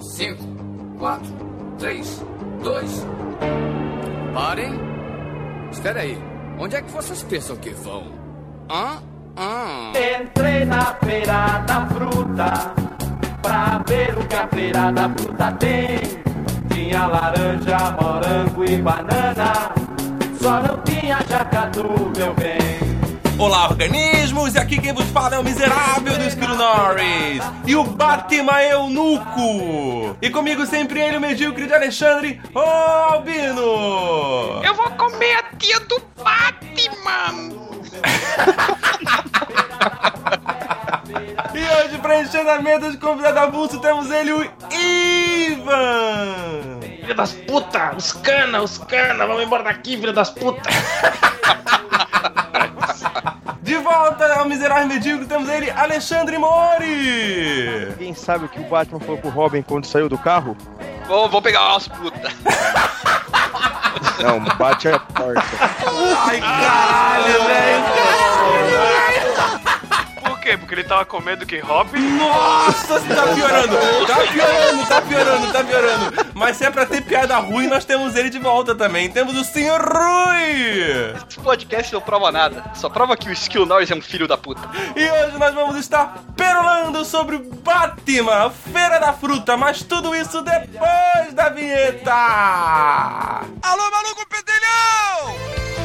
Cinco, quatro, três, dois. Parem. Espera aí. Onde é que vocês pensam que vão? Hã? Hã? Entrei na feira da fruta pra ver o que a feira da fruta tem. Tinha laranja, morango e banana, só não tinha jacatu, meu bem. Olá, organismos! E aqui quem vos fala é o miserável do Esquilo Norris e o Batman Eunuco. E comigo sempre ele, o medíocre de Alexandre, o Albino! Eu vou comer a tia do Batman! E hoje, preenchendo a mesa de convidado avulso, temos ele, o Ivan! Filha das puta! Os cana, os cana! Vamos embora daqui, filha das puta! De volta ao miserável medíocre, temos ele, Alexandre Mori! Quem sabe o que o Batman falou pro Robin quando saiu do carro? Vou, vou pegar umas putas. Não, bate a porta. Ai, caralho, velho! Quê? Porque ele tava com medo que Robin. Nossa, tá piorando! Tá piorando, tá piorando, tá piorando! Mas se é pra ter piada ruim, nós temos ele de volta também. Temos o Senhor Rui! Esse podcast não prova nada. Só prova que o Skill Norris é um filho da puta. E hoje nós vamos estar perolando sobre o Batman, Feira da Fruta, mas tudo isso depois da vinheta! Alô, maluco pedelhão!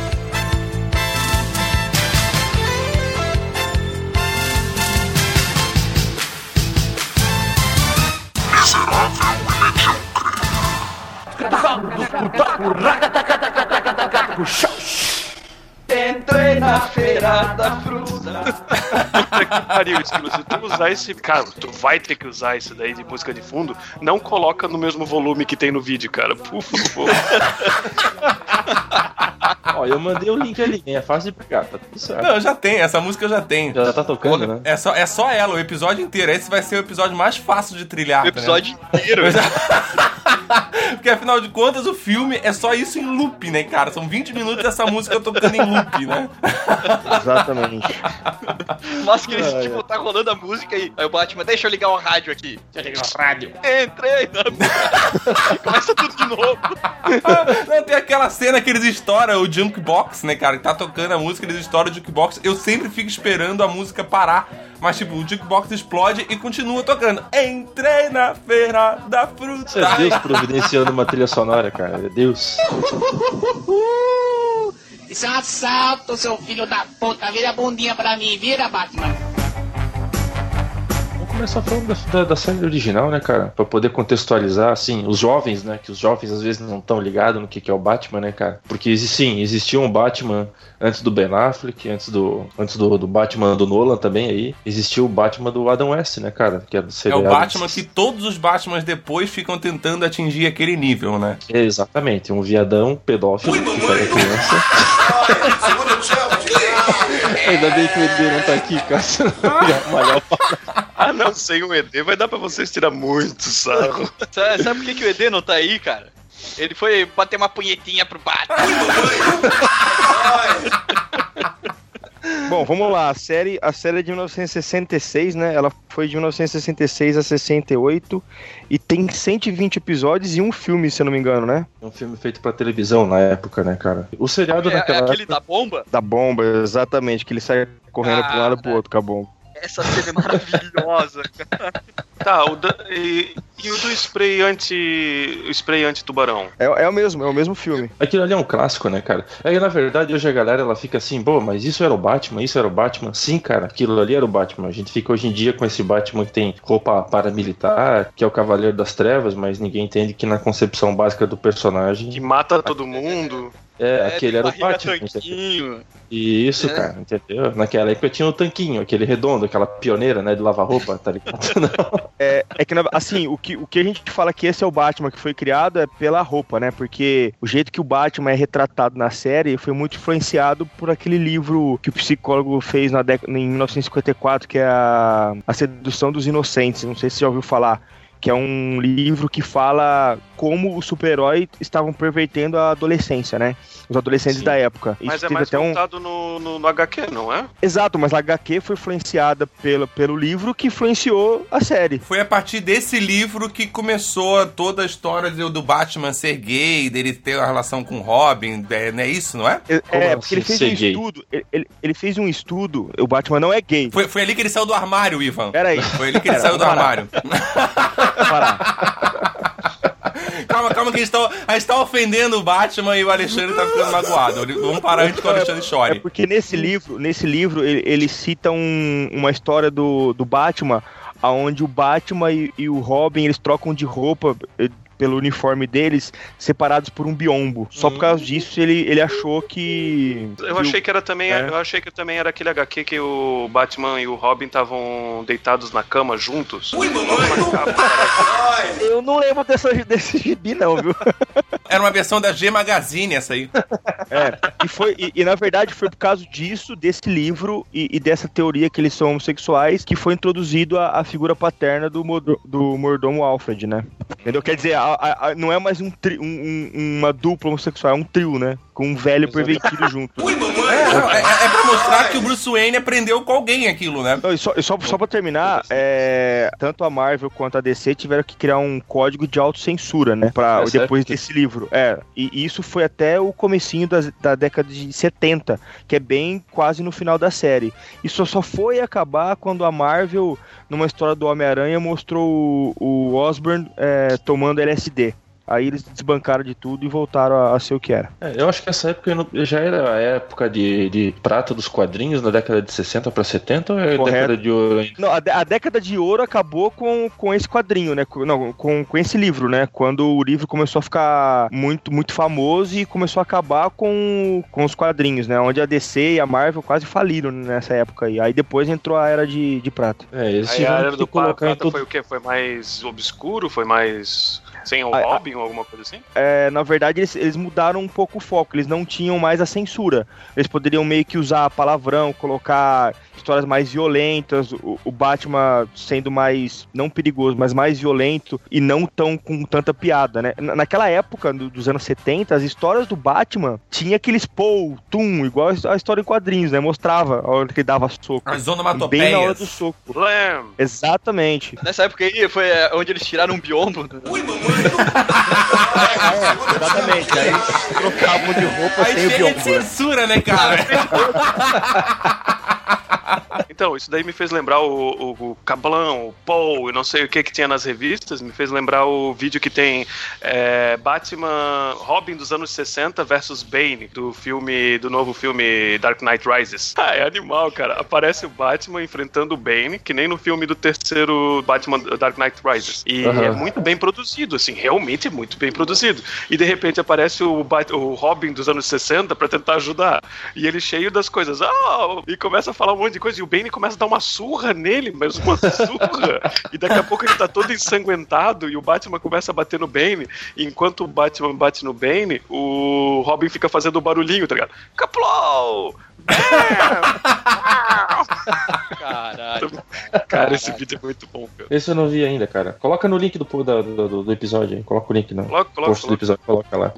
miserável e medíocre. Entrei na feira da fruta. Puta que pariu, Esquilo. Se tu usar esse. Cara, tu vai ter que usar isso daí de música de fundo. Não coloca no mesmo volume que tem no vídeo, cara. Por favor. Ó, eu mandei o link ali, hein? é fácil de pegar, tá tudo certo. Não, já tem, essa música eu já tenho. Já tá tocando, né? É só, é só ela, o episódio inteiro. Esse vai ser o episódio mais fácil de trilhar. O episódio inteiro. Né? Porque afinal de contas, o filme é só isso em loop, né, cara? São 20 minutos dessa música tocando em loop, né? Exatamente. Mas que eles, tipo, tá rolando a música e aí o Batman, deixa eu ligar o rádio aqui. Já liga o rádio. Entrei na Começa tudo de novo. Não, tem aquela cena que eles estouram o jukebox, né, cara? Que tá tocando a música, eles estouram o jukebox. Eu sempre fico esperando a música parar. Mas, tipo, o jukebox explode e continua tocando. Entrei na feira da fruta. Isso é Deus providenciando uma trilha sonora, cara. É Deus. Isso é um assalto, seu filho da puta. Vira a bundinha pra mim, vira, Batman. Começar falando da, da, da série original, né, cara? Pra poder contextualizar, assim, os jovens, né? Que os jovens às vezes não estão ligados no que, que é o Batman, né, cara? Porque, sim, existia um Batman antes do Ben Affleck, antes do, antes do, do Batman do Nolan também aí. Existia o Batman do Adam West, né, cara? Que é, do É o. Batman que todos os Batmans depois ficam tentando atingir aquele nível, né? Exatamente, um viadão pedófilo que pega criança. Ainda bem que o ED não tá aqui, cara. senão eu ia malhar o pau. Ah, não, sem o ED vai dar pra vocês tirar muito sarro. Sabe, sabe por que, que o ED não tá aí, cara? Ele foi bater uma punhetinha pro Batman. Bom, vamos lá. A série, a série é de 1966, né? Ela foi de 1966 a 68 e tem 120 episódios e um filme, se eu não me engano, né? É um filme feito pra televisão na época, né, cara? O seriado É, é naquela aquele época... da bomba? Da bomba, exatamente, que ele sai correndo pra um lado e pro outro com a bomba. Essa cena é maravilhosa, cara. Tá, o da- e, e o do spray anti. o spray anti-tubarão? É, é o mesmo, é o mesmo filme. Aquilo ali é um clássico, né, cara? Aí, na verdade, hoje a galera ela fica assim, pô, mas isso era o Batman, isso era o Batman. Sim, cara, aquilo ali era o Batman. A gente fica hoje em dia com esse Batman que tem roupa paramilitar, que é o Cavaleiro das Trevas, mas ninguém entende que na concepção básica do personagem Que mata todo mundo. É, aquele tem era o Batman. tanquinho. E isso, É. cara, entendeu? Naquela época tinha o tanquinho, aquele redondo, aquela pioneira, né, de lavar roupa, tá ligado? É, é que, assim, o que, o que a gente fala que esse é o Batman que foi criado é pela roupa, né? Porque o jeito que o Batman é retratado na série foi muito influenciado por aquele livro que o psicólogo fez na década, em 1954, que é a, a Sedução dos Inocentes. Não sei se você já ouviu falar. Que é um livro que fala como os super-heróis estavam pervertendo a adolescência, né? Os adolescentes Sim. da época. Mas Isso é mais até um... no, no, no HQ, não é? Exato, mas a HQ foi influenciada pelo, pelo livro que influenciou a série. Foi a partir desse livro que começou toda a história do, do Batman ser gay, dele ter uma relação com o Robin, é, não é isso, não é? É, é, assim, porque ele fez um gay? estudo. Ele, ele- fez um estudo. O Batman não é gay. Foi, foi ali que ele saiu do armário, Ivan. Pera aí. Foi ali que ele Pera, saiu do armário. Parar. calma, calma, que a gente, tá, a gente tá ofendendo o Batman e o Alexandre tá ficando magoado. Vamos parar antes que o Alexandre É chore. porque nesse livro, nesse livro ele, ele cita um- uma história do, do Batman, aonde o Batman e, e o Robin eles trocam de roupa eh, pelo uniforme deles, separados por um biombo. Só por causa disso ele, ele achou que. Eu que achei o- que era também, É. eu achei que também era aquele HQ que o Batman e o Robin estavam deitados na cama juntos. Ui, Eu não lembro dessa, desse gibi, não, viu? Era uma versão da G Magazine essa aí. É, e, foi, e, e, na verdade foi por causa disso, desse livro e, e dessa teoria que eles são homossexuais, que foi introduzido a, a figura paterna do, do mordomo Alfred, né? Entendeu? Quer dizer, a- a- a- não é mais um, tri- um- um- uma dupla homossexual, é um trio, né? Com um velho pervertido junto. É, não, é, é pra mostrar que o Bruce Wayne aprendeu com alguém aquilo, né? Não, e só, e só, só pra terminar, é, tanto a Marvel quanto a DC tiveram que criar um código de autocensura, né? Pra, É certo. depois desse livro. É, e isso foi até o comecinho das- da década de 70, que é bem quase no final da série. Isso só foi acabar quando a Marvel, numa história do Homem-Aranha, mostrou o, o Osborn é, tomando LSD. Aí eles desbancaram de tudo e voltaram a, a ser o que era. É, eu acho que essa época já era a época de, de prata dos quadrinhos, na década de 60 pra 70, ou é a Correto. década de ouro ainda? Não, a, a década de ouro acabou com, com esse quadrinho, né? Com, não, com, com esse livro, né? Quando o livro começou a ficar muito, muito famoso e começou a acabar com, com os quadrinhos, né? Onde a DC e a Marvel quase faliram nessa época aí. Aí depois entrou a era de, de prata. É, eles Aí a era que do colocar Prata tudo. foi o quê? Foi mais obscuro? Foi mais sem o A- ou alguma coisa assim? É, na verdade, eles, eles mudaram um pouco o foco. Eles não tinham mais a censura. Eles poderiam meio que usar palavrão, colocar histórias mais violentas, o, o Batman sendo mais, não perigoso, mas mais violento e não tão com tanta piada, né? Na- Naquela época, do- dos anos 70, as histórias do Batman tinha aqueles pou, tum, igual a história em quadrinhos, né? Mostrava a hora que ele dava soco. As Bem na hora onomatopeias. do soco. Lam! Exatamente. Nessa época aí foi é, onde eles tiraram um biombo. É, exatamente. Aí eles trocavam de roupa Aí sem o né? censura, né, cara? Então, isso daí me fez lembrar o, o, o Cablão, o Paul, e não sei o que que tinha nas revistas, me fez lembrar o vídeo que tem é, Batman, Robin dos anos 60 versus Bane, do filme, do novo filme Dark Knight Rises. Ah, é animal, cara. Aparece o Batman enfrentando o Bane, que nem no filme do terceiro Batman Dark Knight Rises. E Aham. é muito bem produzido, assim, realmente é muito bem produzido. E de repente aparece o, Bat o Robin dos anos 60 pra tentar ajudar. E ele cheio das coisas, ah, e começa a falar um monte de coisa. E o Bane começa a dar uma surra nele, mas uma surra. E daqui a pouco ele tá todo ensanguentado e o Batman começa a bater no Bane. Enquanto o Batman bate no Bane, o Robin fica fazendo barulhinho, tá ligado? Kaplou! Caralho. Cara, esse vídeo é muito bom, cara. Esse eu não vi ainda, cara. Coloca no link do, do, do, do episódio aí. Coloca o link no Coloca, coloca, post do episódio, coloca lá.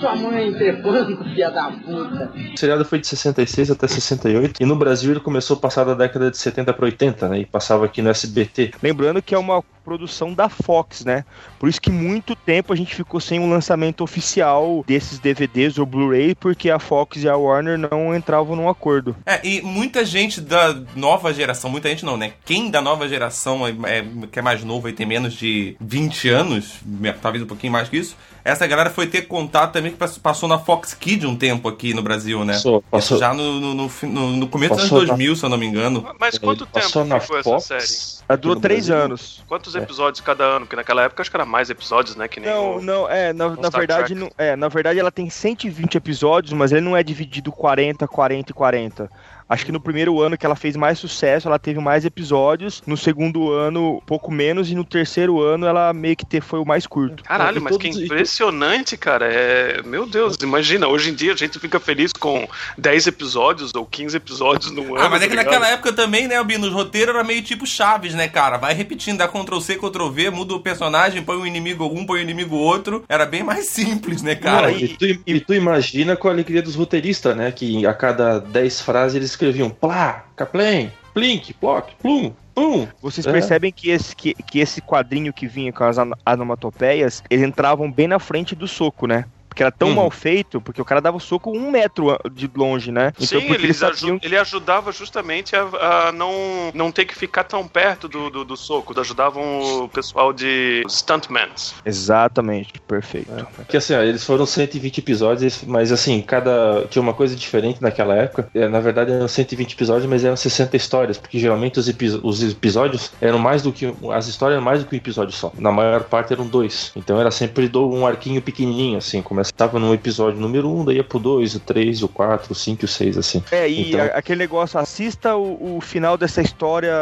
Sua mãe é filha da puta. O seriado foi de 66 até 68 e no Brasil ele começou a passar da década de 70 para 80, né? E passava aqui no SBT. Lembrando que é uma produção da Fox, né? Por isso que muito tempo a gente ficou sem um lançamento oficial desses DVDs ou Blu-ray, porque a Fox e a Warner não entravam num acordo. É, e muita gente da nova geração, muita gente não, né? Quem da nova geração é, é- que é mais novo e tem menos de 20 anos, talvez um pouquinho mais que isso, essa galera foi ter contato também que pass- passou na Fox Kids um tempo aqui no Brasil, né? Passou, passou. Já no, no, no no- no começo dos anos na- 2000, se eu não me engano. Mas quanto Ele passou tempo na que foi Fox, essa série? Ela durou três Brasil. anos. Quantos episódios cada ano? Porque naquela época acho que era mais episódios, né? Que nem Não, o... não, é, na, na verdade, não, é, na verdade ela tem 120 episódios, mas ele não é dividido 40, 40 e 40. Acho que no primeiro ano que ela fez mais sucesso, ela teve mais episódios. No segundo ano, pouco menos. E no terceiro ano, ela meio que te- foi o mais curto. Caralho, mas que todos- impressionante, cara. É... Meu Deus, imagina, hoje em dia a gente fica feliz com 10 episódios ou 15 episódios no ano. Ah, mas é que tá naquela ligado? época também, né, Albino, os roteiros era meio tipo Chaves, né, cara? Vai repetindo, dá Ctrl C, Ctrl V, muda o personagem, põe um inimigo um, põe um inimigo outro. Era bem mais simples, né, cara? Não, e, tu, e tu imagina com a alegria dos roteiristas, né? Que a cada 10 frases eles escreviam plá, caplém, plink, ploc, plum, pum. Vocês É. percebem que esse, que, que esse quadrinho que vinha com as onomatopeias, eles entravam bem na frente do soco, né? Porque era tão Uhum. mal feito, porque o cara dava o soco um metro de longe, né? Sim, porque eles aju- sabiam ele ajudava justamente a, a não, não ter que ficar tão perto do, do, do soco. Ajudavam o pessoal de stuntmans. Exatamente, perfeito. Porque assim, ó, eles foram 120 episódios, mas assim, cada. Tinha uma coisa diferente naquela época. É, Na verdade eram 120 episódios, mas eram 60 histórias, porque geralmente os, epi- os episódios eram mais do que. As histórias eram mais do que um episódio só. Na maior parte eram dois. Então era sempre do- um arquinho pequenininho, assim. Começava no episódio número 1, um, daí ia pro 2, o 3, o 4, o 5 e o 6, assim. É, e Então- a- aquele negócio, assista o, o final dessa história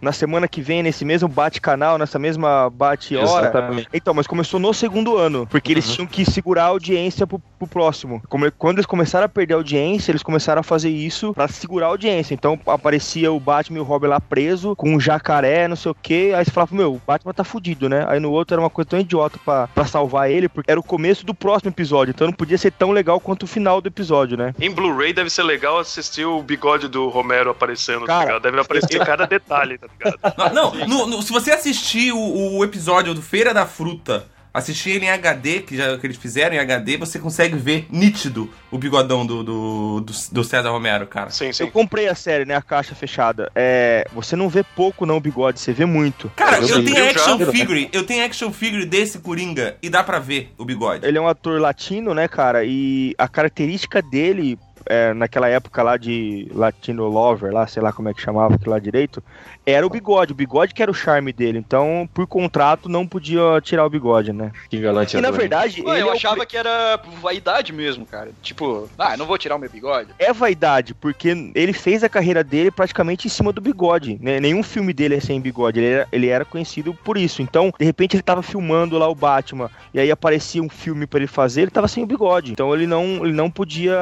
na semana que vem, nesse mesmo bate-canal, nessa mesma bate-hora. Exatamente. Então, mas começou no segundo ano, porque eles tinham que segurar a audiência pro, pro próximo. Como- quando eles começaram a perder a audiência, eles começaram a fazer isso pra segurar a audiência. Então aparecia o Batman e o Robin lá preso, com um jacaré, não sei o que. Aí você falava, meu, o Batman tá fudido, né? Aí no outro era uma coisa tão idiota pra, pra salvar ele, porque era o começo do próximo episódio. Então não podia ser tão legal quanto o final do episódio, né? Em Blu-ray deve ser legal assistir o bigode do Romero aparecendo, Cara, tá ligado? Deve aparecer cada detalhe, tá ligado? Não, não, no- no- se você assistir o, o episódio do Feira da Fruta, assistir ele em HD, que, já, que eles fizeram em HD, você consegue ver nítido o bigodão do, do, do, do César Romero, cara. Sim, Eu sim. comprei a série, né? A caixa fechada. É, você não vê pouco, não, o bigode, você vê muito. Cara, Eu eu tenho Eu action já- figure, eu tenho action figure desse Coringa e dá pra ver o bigode. Ele é um ator latino, né, cara? E a característica dele, é, naquela época lá de Latino Lover, lá, sei lá como é que chamava aquilo lá direito, era o bigode. O bigode que era o charme dele. Então, por contrato, não podia tirar o bigode, né? Que galante E na verdade, Ué, ele eu é o achava que era vaidade mesmo, cara. Tipo, ah, eu não vou tirar o meu bigode. é vaidade, porque ele fez a carreira dele praticamente em cima do bigode. Né? Nenhum filme dele é sem bigode, ele era, ele era conhecido por isso. Então, de repente, ele tava filmando lá o Batman, e aí aparecia um filme pra ele fazer, ele tava sem o bigode. Então, ele não, ele não podia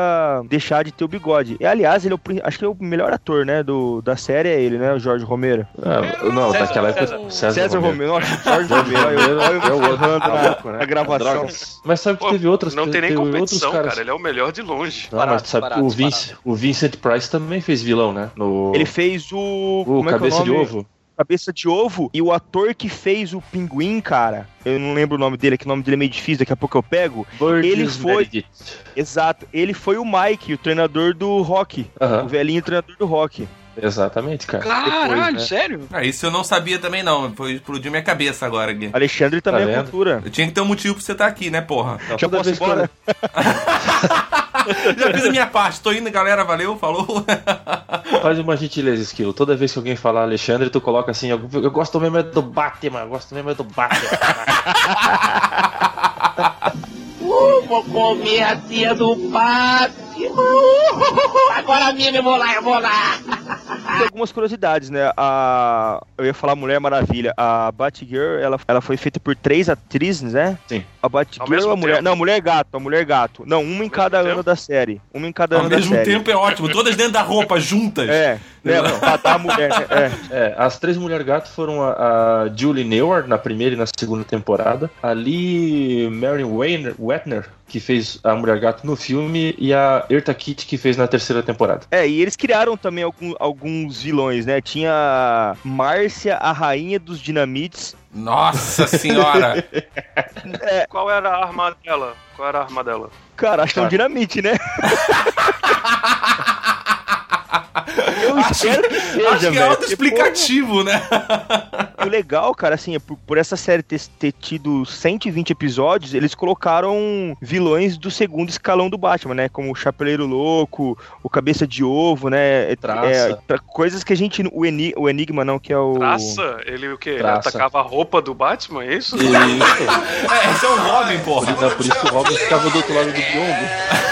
deixar de ter o bigode. E, aliás, ele é o, acho que é o melhor ator, né, do, da série, é ele, né, o Jorge Romero. Ah, não, César, naquela época. César. César, César Romero. Romero, Jorge Romero, olha eu- É o outro, errando na, né? na gravação. Drogas. Mas sabe que Pô, teve outras não tem nem competição, cara. Ele é o melhor de longe. Não, Barato, mas sabe barato, que o, Vince, o Vincent Price também fez vilão, né? No Ele fez o... o como é é o Cabeça de? Ovo. Cabeça de Ovo e o ator que fez o Pinguim, cara, eu não lembro o nome dele, que o nome dele é meio difícil, daqui a pouco eu pego. Burgess Ele foi- Meredith. Exato, ele foi o Mike, o treinador do Rock, o velhinho treinador do Rock. exatamente, cara. Caralho, Depois, né? sério? Ah, isso eu não sabia também não, foi explodiu minha cabeça agora, Gui. Alexandre também Tá é cultura. Eu tinha que ter um motivo pra você estar aqui, né, porra? Não, Já posso eu- embora? Já fiz a minha parte, tô indo, galera, valeu, falou. Faz uma gentileza, Esquilo. Toda vez que alguém falar Alexandre, tu coloca assim, eu, gosto mesmo é do Batman, eu gosto mesmo é do Batman. Vou comer a tia do Batman. Uh, agora mesmo eu vou lá, eu vou lá. Tem algumas curiosidades, né? A... Eu ia falar Mulher Maravilha. A Batgirl, ela, ela foi feita por três atrizes, né? Sim. A Ao Batgirl mesmo a Mulher... tempo? Não, Mulher Gato. A Mulher Gato. Não, uma em cada mesmo ano tempo? da série. Uma em cada Ao ano da mesmo série. tempo é ótimo, todas dentro da roupa, juntas. É, né? A mulher, né? É. É, as três Mulher Gato foram a, a Julie Newar na primeira e na segunda temporada, a Lee Mary Wetner, que fez a Mulher Gato no filme, e a Erta Kitt, que fez na terceira temporada. É, e eles criaram também algum- alguns vilões, né? Tinha Márcia, a rainha dos dinamites. Nossa senhora. Qual era a arma dela? Qual era a arma dela? Cara, acho que é um dinamite, né? Eu espero que seja, Acho que é autoexplicativo, né? porque, pô, O legal, cara, assim, é por, por essa série ter, ter tido 120 episódios, eles colocaram vilões do segundo escalão do Batman, né? Como o Chapeleiro Louco, o Cabeça de Ovo, né? É, Traça. é, coisas que a gente. O, Eni- o Enigma, não, que é o. Traça? Ele o quê? Ele Traça. atacava a roupa do Batman, é isso? Isso. É, esse é o Robin, porra. Por isso que o Robin ficava do outro lado do biombo.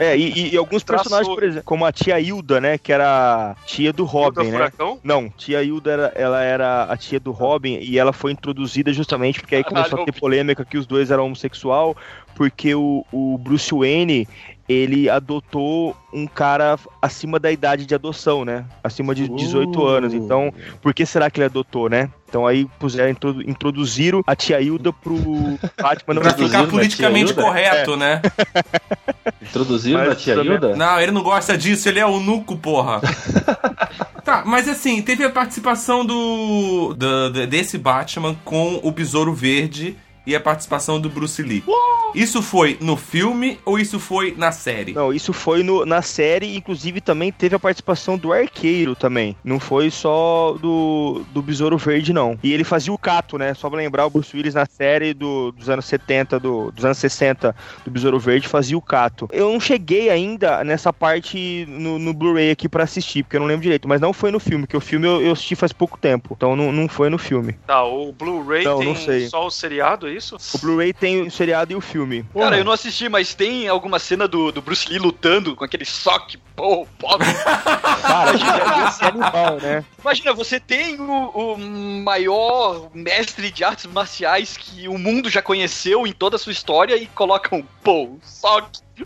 É, e, e alguns Traçou- personagens, por exemplo, como a tia Hilda, né? Que era tia do Robin, Hilda né? Furacão? Não, tia Hilda era, ela era a tia do Robin e ela foi introduzida justamente porque aí começou a ter polêmica que os dois eram homossexual, porque o, o Bruce Wayne ele adotou um cara acima da idade de adoção, né? Acima de 18 anos. Então, por que será que ele adotou, né? Então aí puseram, introdu- introduziram a tia Hilda pro Batman não Pra ficar politicamente correto, né? Introduziram Mas a tia também- Hilda? Não, ele não gosta disso, ele é eunuco, porra. tá, mas assim, teve a participação do, do- do- desse Batman com o Besouro Verde e a participação do Bruce Lee. Isso foi no filme ou isso foi na série? Não, isso foi no- na série, inclusive também teve a participação do Arqueiro também. Não foi só do, do Besouro Verde, não. E ele fazia o Cato, né? Só pra lembrar, o Bruce Willis na série do- dos anos 70, do- dos anos 60 do Besouro Verde fazia o Cato. Eu não cheguei ainda nessa parte no, no Blu-ray aqui pra assistir, porque eu não lembro direito, mas não foi no filme, que o filme eu, eu assisti faz pouco tempo. Então não, não foi no filme. Tá, o Blu-ray Não, tem não sei. só o seriado, é isso? O Blu-ray tem o seriado e o filme. Cara, eu não assisti, mas tem alguma cena do, do Bruce Lee lutando com aquele soque, pô, pô. Cara, esse é animal, né? Imagina, você tem o, o maior mestre de artes marciais que o mundo já conheceu em toda a sua história e coloca um pô, soque,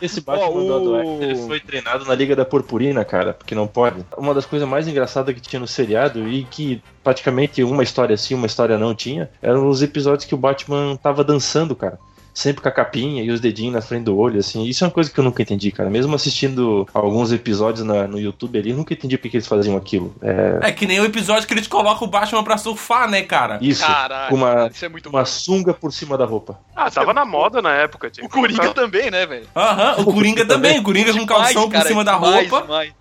Esse Batman do o- Adam West, ele foi treinado na Liga da Purpurina, cara, porque não pode. Uma das coisas mais engraçadas que tinha no seriado e que praticamente uma história sim, uma história não tinha, eram os episódios que o Batman tava dançando, cara. Sempre com a capinha e os dedinhos na frente do olho, assim. Isso é uma coisa que eu nunca entendi, cara. Mesmo assistindo alguns episódios na- no YouTube ali, eu nunca entendi por que eles faziam aquilo. É, É que nem o episódio que eles colocam o Batman pra surfar, né, cara? isso, Caralho, com uma, isso é muito uma sunga por cima da roupa. Ah, tava na moda na época, tinha O Coringa também, né, velho? Aham, o Coringa também. O Coringa com calção por cara, cima da demais, roupa. Demais,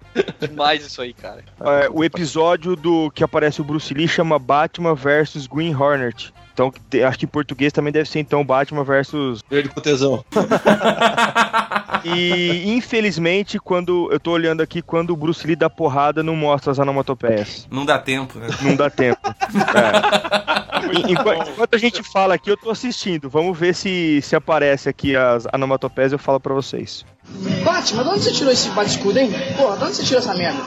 demais isso aí, cara. É, o episódio do que aparece o Bruce Lee chama Batman versus Green Hornet. Então, acho que em português também deve ser então Batman versus. Verde com tesão. E infelizmente, quando eu tô olhando aqui, quando o Bruce Lee dá porrada, não mostra as onomatopeias. Não dá tempo, né? Não dá tempo. É. En- Enquanto, enquanto a gente fala aqui, eu tô assistindo. Vamos ver se, se aparece aqui as onomatopeias eu falo pra vocês. Batman, de onde você tirou esse bate-escudo, hein? Porra, de onde você tirou essa merda?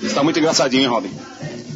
Você tá muito engraçadinho, hein, Robin?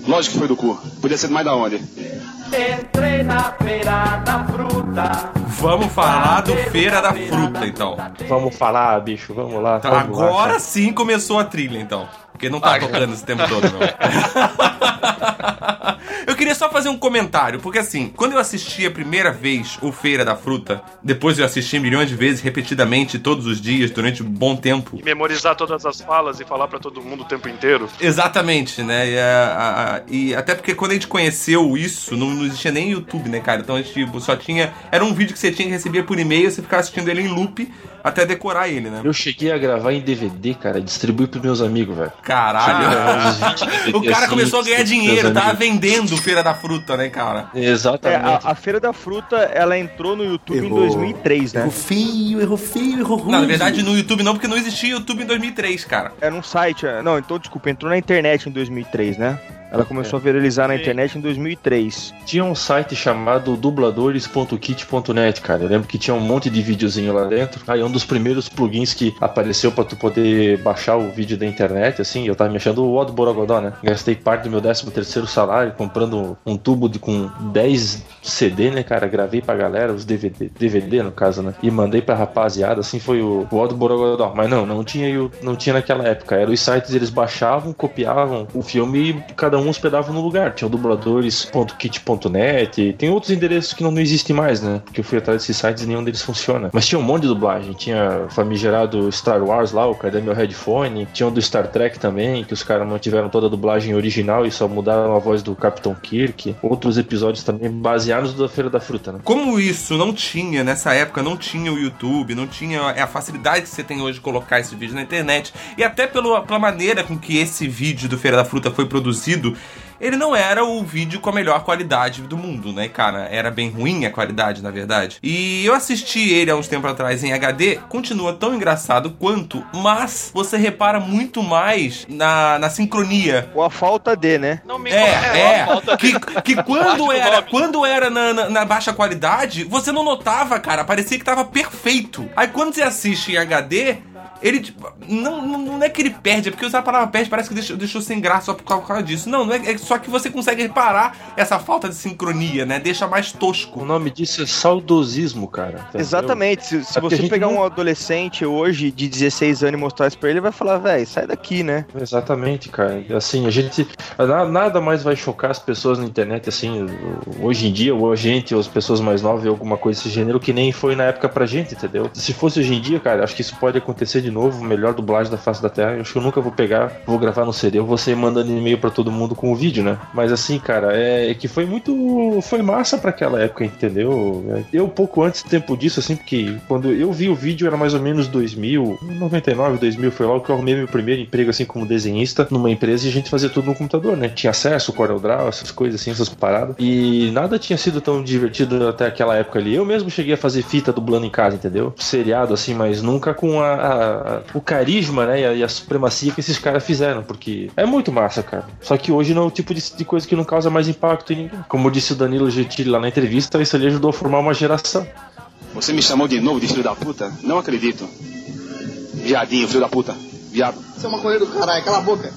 Lógico que foi do cu. Podia ser mais da onde? Entrei na feira da fruta. Vamos falar do Feira da Fruta, então. Vamos falar, bicho, vamos lá. Então, vamos lá, agora cara. sim começou a trilha, então. Porque não tá tocando esse tempo todo, não. Eu queria só fazer um comentário, porque assim, quando eu assisti a primeira vez o Feira da Fruta, depois eu assisti milhões de vezes, repetidamente, todos os dias, durante um bom tempo. E memorizar todas as falas e falar pra todo mundo o tempo inteiro. Exatamente, né? E, a- a- a- e até porque quando a gente conheceu isso, não, não existia nem YouTube, né, cara? Então a gente tipo, só tinha. Era um vídeo que você tinha que receber por e-mail, você ficava assistindo ele em loop até decorar ele, né? Eu cheguei a gravar em DVD, cara, distribuir pros meus amigos, velho. Caralho. O cara começou a ganhar dinheiro, tá? tava vendendo Feira da Fruta, né, cara? É, Exatamente. a, a Feira da Fruta, ela entrou no YouTube em Errou. 2003, né? feio, errou feio, errou ruim. Não, na verdade no YouTube não, porque não existia YouTube em 2003, cara. Era um site. é, Não, então desculpa, entrou na internet em 2003, né? Ela começou a viralizar na internet em 2003. Tinha um site chamado dubladores.kit.net, cara. Eu lembro que tinha um monte de videozinho lá dentro. Aí um dos primeiros plugins que apareceu pra tu poder baixar o vídeo da internet, assim, eu tava me achando o Odd Borogodó, né? Gastei parte do meu 13 terceiro salário comprando um tubo de com 10 CD, né, cara? Gravei pra galera, os DVD, DVD no caso, né? E mandei pra rapaziada, assim, foi o, o Odd Borogodó. Mas não, não tinha, não tinha naquela época. Era os sites, eles baixavam, copiavam o filme e cada um hospedava no lugar. Tinha o dubladores.kit.net, tem outros endereços que não, não existem mais, né? Porque eu fui atrás desses sites e nenhum deles funciona. Mas tinha um monte de dublagem. Tinha famigerado Star Wars lá, o Cadê Meu Headphone? Tinha o do Star Trek também, que os caras mantiveram toda a dublagem original e só mudaram a voz do Capitão Kirk. Outros episódios também baseados da Feira da Fruta, né? Como isso não tinha, nessa época, não tinha o YouTube, não tinha a facilidade que você tem hoje de colocar esse vídeo na internet, e até pelo, pela maneira com que esse vídeo do Feira da Fruta foi produzido, ele não era o vídeo com a melhor qualidade do mundo, né, cara? Era bem ruim a qualidade, na verdade. E eu assisti ele há uns tempos atrás em HD, continua tão engraçado quanto, mas você repara muito mais na, na sincronia. Ou a falta de, né? Não me É, é. falta- Que, que quando era, quando era na, na- na baixa qualidade, você não notava, cara. Parecia que tava perfeito. Aí quando você assiste em HD, ele, tipo, não, não, não é que ele perde, é porque usar a palavra perde parece que deixou, deixou sem graça só por causa- disso. Não, não é, é só que você consegue reparar essa falta de sincronia, né? Deixa mais O tosco. nome disso é saudosismo, cara. entendeu? Exatamente. Se, se É você pegar não- um adolescente hoje de 16 anos e mostrar isso pra ele, ele vai falar, velho, sai daqui, né? Exatamente, cara. Assim, a gente. na- Nada mais vai chocar as pessoas na internet, assim, hoje em dia, ou a gente, ou as pessoas mais novas, ou alguma coisa desse gênero, que nem foi na época pra gente, entendeu? Se fosse hoje em dia, cara, acho que isso pode acontecer de novo, melhor dublagem da face da Terra. Eu acho que eu nunca vou pegar, vou gravar no CD, eu vou mandando e-mail pra todo mundo com o vídeo, né? Mas assim, cara, é, é que foi muito. Foi massa pra aquela época, entendeu? Eu, pouco antes do tempo disso, assim, porque quando eu vi o vídeo era mais ou menos 2000, 99, 2000, foi logo que eu arrumei meu primeiro emprego, assim, como desenhista numa empresa e a gente fazia tudo no computador, né? Tinha acesso, Corel Draw, essas coisas assim, essas paradas. E nada tinha sido tão divertido até aquela época ali. Eu mesmo cheguei a fazer fita dublando em casa, entendeu? Seriado, assim, mas nunca com a, a- o carisma, né? E a, e a supremacia que esses caras fizeram, porque é muito massa, cara. Só que hoje não é o tipo de, de coisa que não causa mais impacto em ninguém. Como disse o Danilo Gentili lá na entrevista, isso ali ajudou a formar uma geração. Você me chamou de novo de filho da puta? Não acredito. Viadinho, filho da puta. Viado. Você é uma maconheiro do caralho, cala a boca.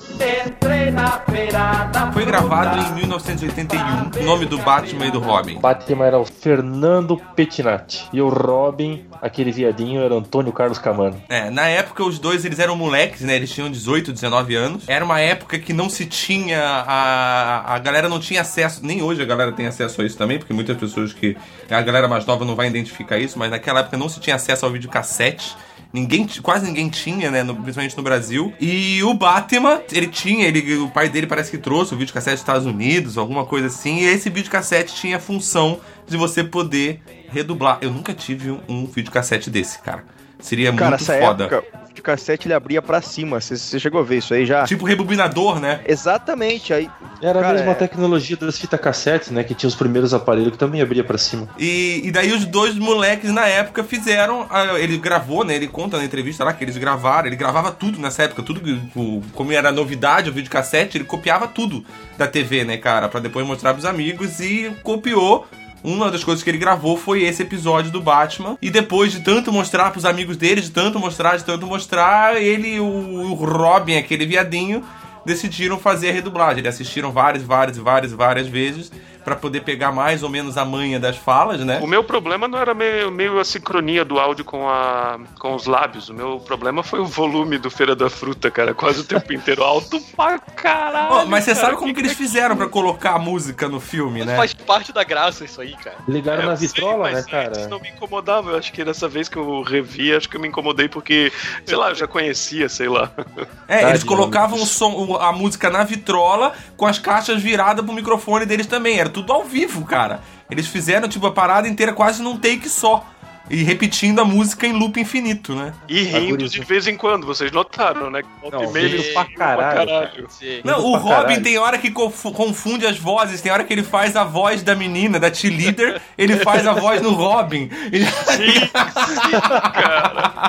Foi gravado em 1981. O nome do Batman e do Robin. Batman era o Fernando Pettinati. E o Robin, aquele viadinho, era o Antônio Carlos Camano. É, na época os dois eles eram moleques, né? Eles tinham 18, 19 anos. Era uma época que não se tinha a a galera não tinha acesso, nem hoje a galera tem acesso a isso também, porque muitas pessoas que a galera mais nova não vai identificar isso, mas naquela época não se tinha acesso ao videocassete. Ninguém, quase ninguém tinha, né? no- principalmente no Brasil. E o Batman, ele tinha, ele, o pai dele parece que trouxe o videocassete dos Estados Unidos, alguma coisa assim. E esse videocassete tinha a função de você poder redublar. Eu nunca tive um, videocassete desse, cara. Seria Cara, muito foda. época, o videocassete ele abria pra cima. Você- chegou a ver isso aí já? Tipo rebobinador, né? Exatamente. Aí, Era Cara, a mesma é- tecnologia das fitas cassete, né? Que tinha os primeiros aparelhos que também abria pra cima. E, e daí os dois moleques na época fizeram. Ele gravou, né? Ele conta na entrevista lá que eles gravaram. Ele gravava tudo nessa época, tudo que, tipo, como era novidade o videocassete, ele copiava tudo da TV, né, cara? Pra depois mostrar pros amigos e copiou. Uma das coisas que ele gravou foi esse episódio do Batman. E depois de tanto mostrar pros amigos dele, de tanto mostrar, de tanto mostrar, ele o, o Robin, aquele viadinho, decidiram fazer a redublagem. Eles assistiram várias, várias, várias, várias vezes pra poder pegar mais ou menos a manha das falas, né? O meu problema não era meio, meio a sincronia do áudio com, a, com os lábios. O meu problema foi o volume do Feira da Fruta, cara. Quase o tempo inteiro alto pra caralho. Ó, mas você cara. sabe como que eles fizeram pra colocar a música no filme, né? Faz parte da graça isso aí, cara. Ligaram É, na vitrola, né, mas cara? antes não me incomodava. Eu acho que dessa vez que eu revi, acho que eu me incomodei porque, sei lá, eu já conhecia, sei lá. É, Tá, eles colocavam o som, a música na vitrola com as caixas viradas pro microfone deles também. Era tudo ao vivo, cara. Eles fizeram, tipo, a parada inteira quase num take só. E repetindo a música em loop infinito, né? E rindo de vez em quando, vocês notaram, né? Volta Não, e rindo pra caralho, Sim. Não, Rindo o pra Robin caralho. tem hora que confu- confunde as vozes, tem hora que ele faz a voz da menina, da cheerleader, ele faz a voz no Robin. E-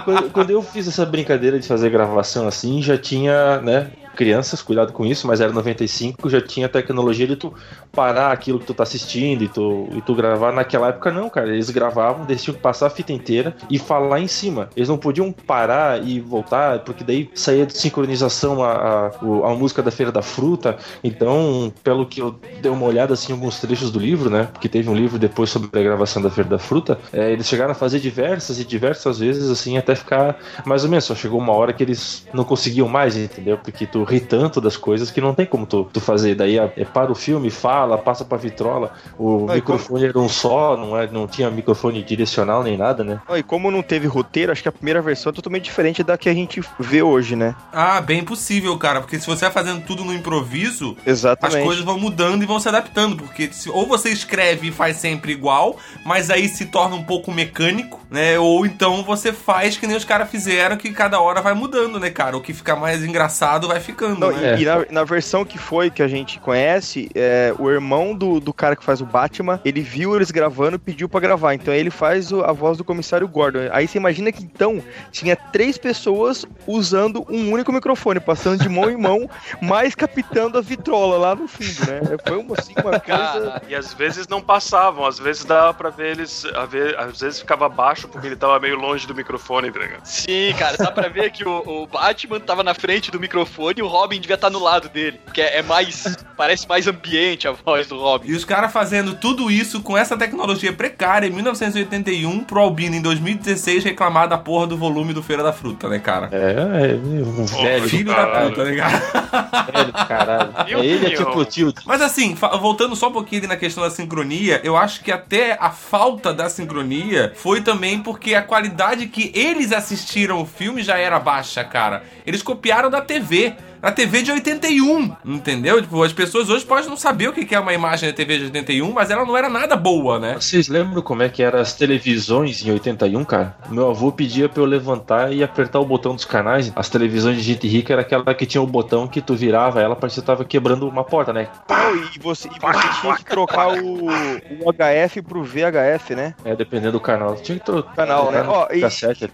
Quando, quando eu fiz essa brincadeira de fazer gravação assim, já tinha, né? Crianças, cuidado com isso, mas era 95, já tinha tecnologia de tu parar aquilo que tu tá assistindo e tu, e tu gravar. Naquela época, não, cara. Eles gravavam, eles tinham que passar a fita inteira e falar em cima. Eles não podiam parar e voltar, porque daí saía de sincronização a, a, a música da Feira da Fruta. Então, pelo que eu dei uma olhada assim, em alguns trechos do livro, né? Porque teve um livro depois sobre a gravação da Feira da Fruta. é, eles chegaram a fazer diversas e diversas vezes, assim, até ficar mais ou menos. Só chegou uma hora que eles não conseguiam mais, entendeu? Porque tu ri tanto das coisas que não tem como tu, tu fazer. Daí é, para o filme, fala, passa pra vitrola. O Ah, microfone era um só, não, é, não tinha microfone direcional nem nada, né? E como não teve roteiro, acho que a primeira versão é totalmente diferente da que a gente vê hoje, né? Ah, bem possível, cara, porque se você vai fazendo tudo no improviso, as Exatamente. coisas vão mudando e vão se adaptando, porque se- ou você escreve e faz sempre igual, mas aí se torna um pouco mecânico, né? Ou então você faz que nem os caras fizeram, que cada hora vai mudando, né, cara? O que fica mais engraçado vai, fi- explicando, Não, né? e, e na, na versão que foi, que a gente conhece, é, o irmão do, do cara que faz o Batman, ele viu eles gravando e pediu pra gravar. Então ele faz o- a voz do comissário Gordon. Aí você imagina que então tinha três pessoas usando um único microfone, passando de mão em mão, mas captando a vitrola lá no fundo, né? Foi uma, assim, uma coisa. E às vezes não passavam, às vezes dava pra ver eles. a ver- Às vezes ficava baixo porque ele tava meio longe do microfone, tá ligado? Sim, cara, dá pra ver que o, o Batman tava na frente do microfone o Robin devia estar no lado dele. Porque é mais. parece mais ambiente a voz do Robin. E os caras fazendo tudo isso com essa tecnologia precária em 1981 pro Albino em 2016 reclamar da porra do volume do Feira da Fruta, né, cara? É, é, um velho. Filho da puta, né, cara? Velho, caralho. É ele é tipo o tio. Mas assim, voltando só um pouquinho ali na questão da sincronia, eu acho que até a falta da sincronia foi também porque a qualidade que eles assistiram o filme já era baixa, cara. Eles copiaram da TV. Na TV de 81, entendeu? Tipo, as pessoas hoje podem não saber o que que é uma imagem da TV de 81, mas ela não era nada boa, né? Vocês lembram como é que eram as televisões em 81, cara? Meu avô pedia pra eu levantar e apertar o botão dos canais. As televisões de gente rica era aquela que tinha o botão que tu virava ela, parecia que tava quebrando uma porta, né? Não, e você, e você tinha que trocar o, o HF pro VHF, né? É, dependendo do canal. Tinha que trocar Canal, né? Ó, e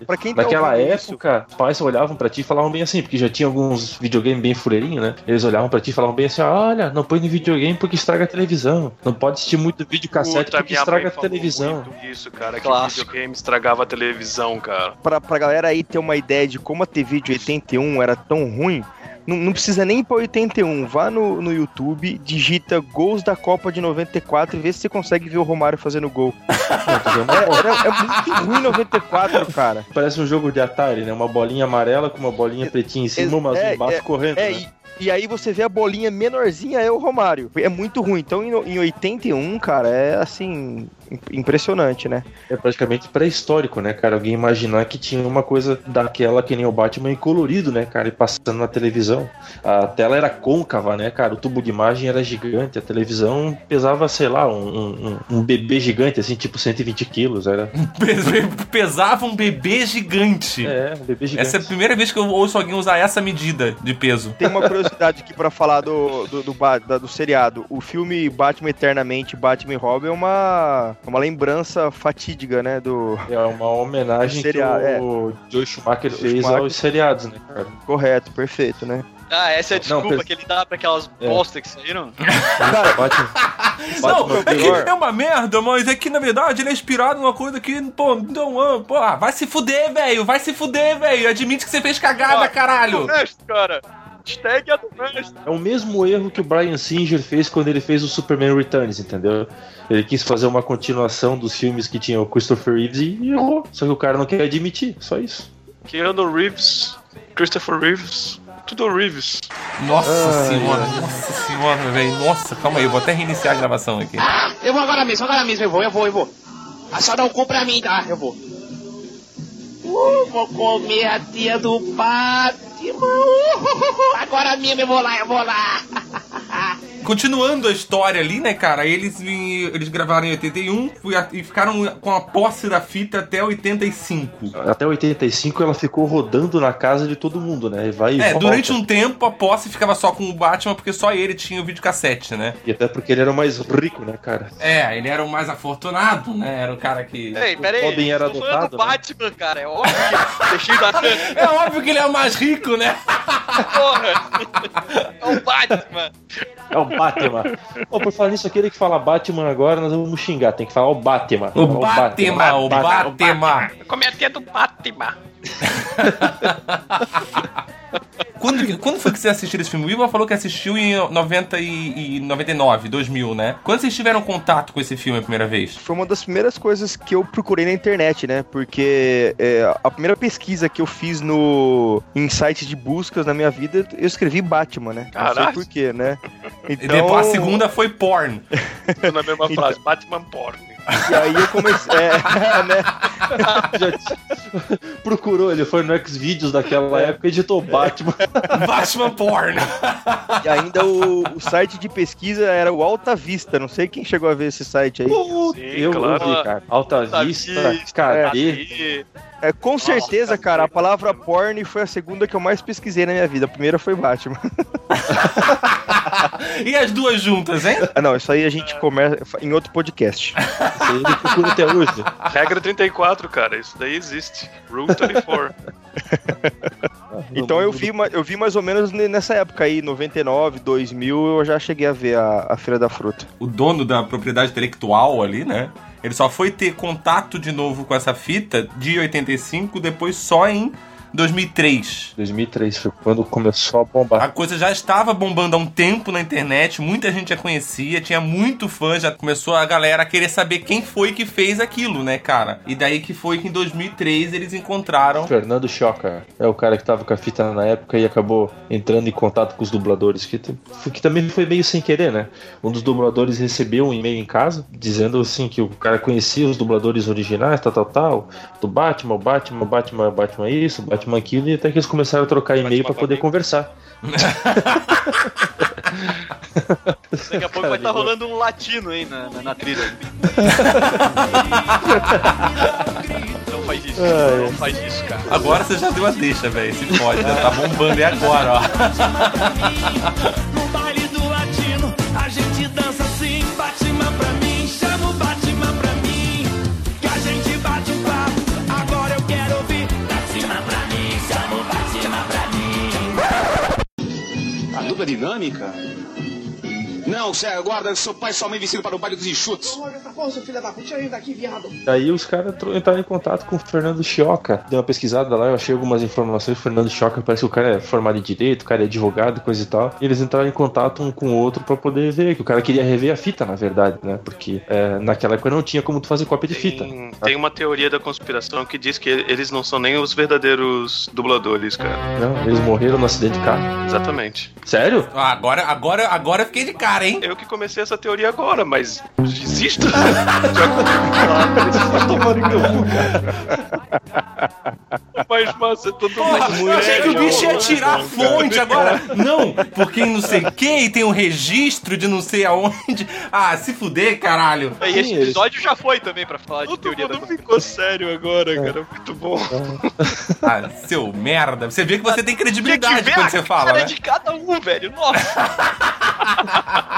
pra quem tá Naquela época, os pais olhavam pra ti e falavam bem assim, porque já tinha alguns videogames bem fureirinho, né? Eles olhavam pra ti e falavam bem assim: olha, não põe no videogame porque estraga a televisão. Não pode assistir muito vídeo cassete Puta, porque estraga a televisão. Isso, cara, que Clássico. videogame estragava a televisão, cara. pra, pra galera aí ter uma ideia de como a TV de 81 era tão ruim, não, não precisa nem ir pra 81. Vá no, no YouTube, digita gols da Copa de 94 e vê se você consegue ver o Romário fazendo gol. É, era- é muito ruim 94, cara. Parece um jogo de Atari, né? Uma bolinha amarela com uma bolinha pretinha em cima, É, embaixo é, correndo. É, né? E, aí você vê a bolinha menorzinha, é o Romário. É muito ruim. Então em, em 81, cara, é assim, im- impressionante, né? É praticamente pré-histórico, né, cara? Alguém imaginar que tinha uma coisa daquela que nem o Batman em colorido, né, cara? E passando na televisão. A tela era côncava, né, cara? O tubo de imagem era gigante. A televisão pesava, sei lá, um, um- um bebê gigante, assim, tipo 120 quilos. Era. Pesava um bebê gigante. É, um bebê gigante. Essa é a primeira vez que eu ouço alguém usar essa medida de peso. Tem uma curiosidade aqui pra falar do, do, do, da- do seriado. O filme Batman Eternamente, Batman e Robin é uma, uma lembrança fatídica, né? Do É uma homenagem Seriado, que é. o Joe Schumacher Joe fez Schumacher. aos seriados, né, cara? correto, perfeito, né? Ah, essa é a Não, desculpa per- que ele dá pra aquelas É. bosta que saíram. Cara, Batman, Não, Batman é, que é uma merda, mas é que na verdade ele é inspirado numa coisa que, pô, não, ah, pô, ah, vai se fuder, velho, vai se fuder, velho. Admite que você fez cagada, caralho. mestre, cara. Hashtag é do mestre. É o mesmo erro que o Brian Singer fez quando ele fez o Superman Returns, entendeu? Ele quis fazer uma continuação dos filmes que tinha o Christopher Reeves e errou. Só que o cara não quer admitir, só isso. Keanu Reeves, Christopher Reeves, tudo Reeves. Nossa senhora, nossa senhora, velho. Nossa, calma aí, eu vou até reiniciar a gravação aqui. Eu vou agora mesmo, agora mesmo, eu vou, eu vou, eu vou. Ah, só dá um cu pra mim, tá? Eu vou. Uh, vou comer a tia do Batman. Agora mesmo eu vou lá, eu vou lá. Continuando a história ali, né, cara? Eles, eles gravaram em 81 fui a- e ficaram com a posse da fita até 85. Até 85 ela ficou rodando na casa de todo mundo, né? Vai É, durante um tempo a posse ficava só com o Batman, porque só ele tinha o videocassete, né? E até porque ele era o mais rico, né, cara? É, ele era o mais afortunado, né? Era o cara que. Ei, pera aí. Robin era adotado, do né? Batman, cara. É óbvio que da É óbvio que ele é o mais rico, né? porra. É o Batman. É o Batman. Pô, por falar nisso, aquele que fala Batman agora, nós vamos xingar. Tem que falar o Batman. O Batman, o Batman. Comer a tia do Batman. Quando, quando foi que você assistiu esse filme? O Ivan falou que assistiu em 90 e, e 99, 2000, né? Quando vocês tiveram contato com esse filme a primeira vez? foi uma das primeiras coisas que eu procurei na internet, né? Porque é, a primeira pesquisa que eu fiz no em sites de buscas na minha vida, eu escrevi Batman, né? Não sei porquê, né? E depois a segunda foi porn. Na mesma Então- frase, Batman porn. E aí eu comecei. É, né? Já t- procurou, ele foi no Xvideos daquela época e editou Batman. Batman Porn. E ainda o, o site de pesquisa era o Alta Vista. Não sei quem chegou a ver esse site aí. eu claro. ouvi, cara. Alta Alta Vista, Vista, cadê? E- É, com certeza, cara, a palavra porn foi a segunda que eu mais pesquisei na minha vida. A primeira foi Batman. e as duas juntas, hein? Ah, não, isso aí a gente começa em outro podcast. Isso aí ele procura até hoje. Regra 34, cara, isso daí existe. Rule 24. Então eu vi, eu vi mais ou menos ne- nessa época aí, 99, 2000, eu já cheguei a ver a, a Feira da Fruta. O dono da propriedade intelectual ali, né? Ele só foi ter contato de novo com essa fita de 85, depois só em 2003. 2003 foi quando começou a bombar. A coisa já estava bombando há um tempo na internet, muita gente já conhecia, tinha muito fã, já começou a galera a querer saber quem foi que fez aquilo, né, cara? E daí que foi que em 2003 eles encontraram. Fernando Choca é o cara que tava com a fita na época e acabou entrando em contato com os dubladores, que, que também foi meio sem querer, né? Um dos dubladores recebeu um e-mail em casa dizendo assim que o cara conhecia os dubladores originais, tal, tal, tal, do Batman, o Batman, o Batman, o Batman isso, o Batman aquilo, e até que eles começaram a trocar e-mail pra poder conversar. Daqui a pouco vai estar rolando um latino aí na, na, na trilha. não faz isso, Ai. não faz isso, cara. Agora você já deu a deixa, velho. Se pode, já tá bombando e agora, ó. No baile do latino, a gente dança dupla dinâmica? Não, sério, guarda seu pai e sua mãe vestindo para o baile dos enxutos. Viado. Aí os caras entraram em contato com o Fernando Chioca. Dei uma pesquisada lá, eu achei algumas informações. O Fernando Chioca parece que o cara é formado em direito, o cara é advogado, coisa e tal. E eles entraram em contato um com o outro pra poder ver, que o cara queria rever a fita, na verdade, né? Porque é, naquela época não tinha como tu fazer cópia de fita. Tem, tem uma teoria da conspiração que diz que eles não são nem os verdadeiros dubladores, cara. Não, eles morreram no acidente de carro. Exatamente. Sério? Ah, agora, agora, agora eu fiquei de cara, hein? Eu que comecei essa teoria agora, mas existe. Mas, massa, é todo Porra, mundo. eu achei que o bicho ia tirar a fonte agora. Não, porque não sei o que, tem um registro de não sei aonde. Ah, se fuder, caralho. E esse episódio já foi também pra falar de teoria da mundo ficou sério agora, cara. Muito bom. Ah, seu merda. Você vê que você tem credibilidade quando você fala, cara né? de cada um, velho. Nossa.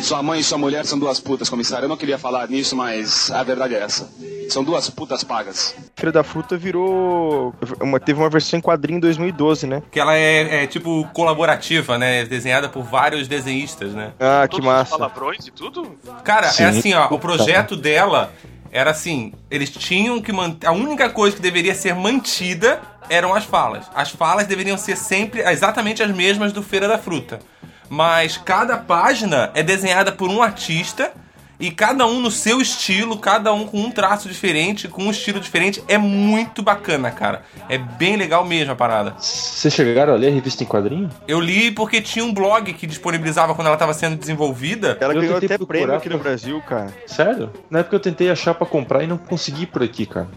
Sua mãe e sua mulher são duas putas, comissário. Eu não queria falar nisso, mas a verdade é essa. São duas putas pagas. Feira da Fruta virou. Uma, teve uma versão em quadrinho em 2012, né? Que ela é, é, tipo colaborativa, né? Desenhada por vários desenhistas, né? Ah, que Todos os massa. palavrões e tudo? Cara, Sim. é assim, ó, o projeto dela era assim, eles tinham que manter, a única coisa que deveria ser mantida eram as falas. As falas deveriam ser sempre exatamente as mesmas do Feira da Fruta. Mas cada página é desenhada por um artista e cada um no seu estilo, cada um com um traço diferente, com um estilo diferente. É muito bacana, cara. É bem legal mesmo a parada. Vocês chegaram a ler a revista em quadrinho? Eu li porque tinha um blog que disponibilizava quando ela estava sendo desenvolvida. Ela Eu ganhou até prêmio aqui no Brasil, cara. Sério? Na época eu tentei achar pra comprar e não consegui por aqui, cara.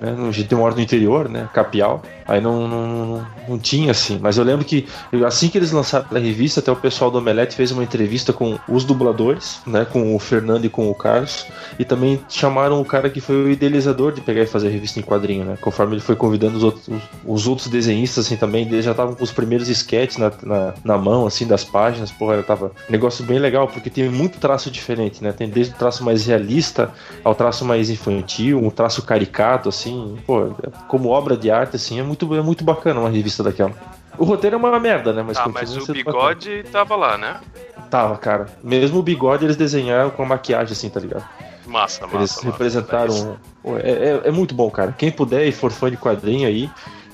Né? A gente mora no interior, né? Capial. Aí não, não, não, tinha assim. Mas eu lembro que assim que eles lançaram a revista, até o pessoal do Omelete fez uma entrevista com os dubladores, né? Com o Fernando e com o Carlos. E também chamaram o cara que foi o idealizador de pegar e fazer a revista em quadrinho, né? Conforme ele foi convidando os outros, os, os outros desenhistas, assim, também, eles já estavam com os primeiros sketches na, na, na mão, assim, das páginas. Porra, tava um negócio bem legal, porque tem muito traço diferente, né? Tem desde o traço mais realista ao traço mais infantil, um traço caricato, assim. Pô, como obra de arte, assim, é muito, é muito bacana uma revista daquela. O roteiro é uma merda, né? Mas Ah, mas o bigode tava lá, né? bacana. Tava, cara. Mesmo o bigode eles desenharam com a maquiagem, assim, tá ligado? Massa, massa. Eles massa. representaram. Pô, É, é, é muito bom, cara. Quem puder e for fã de quadrinho aí,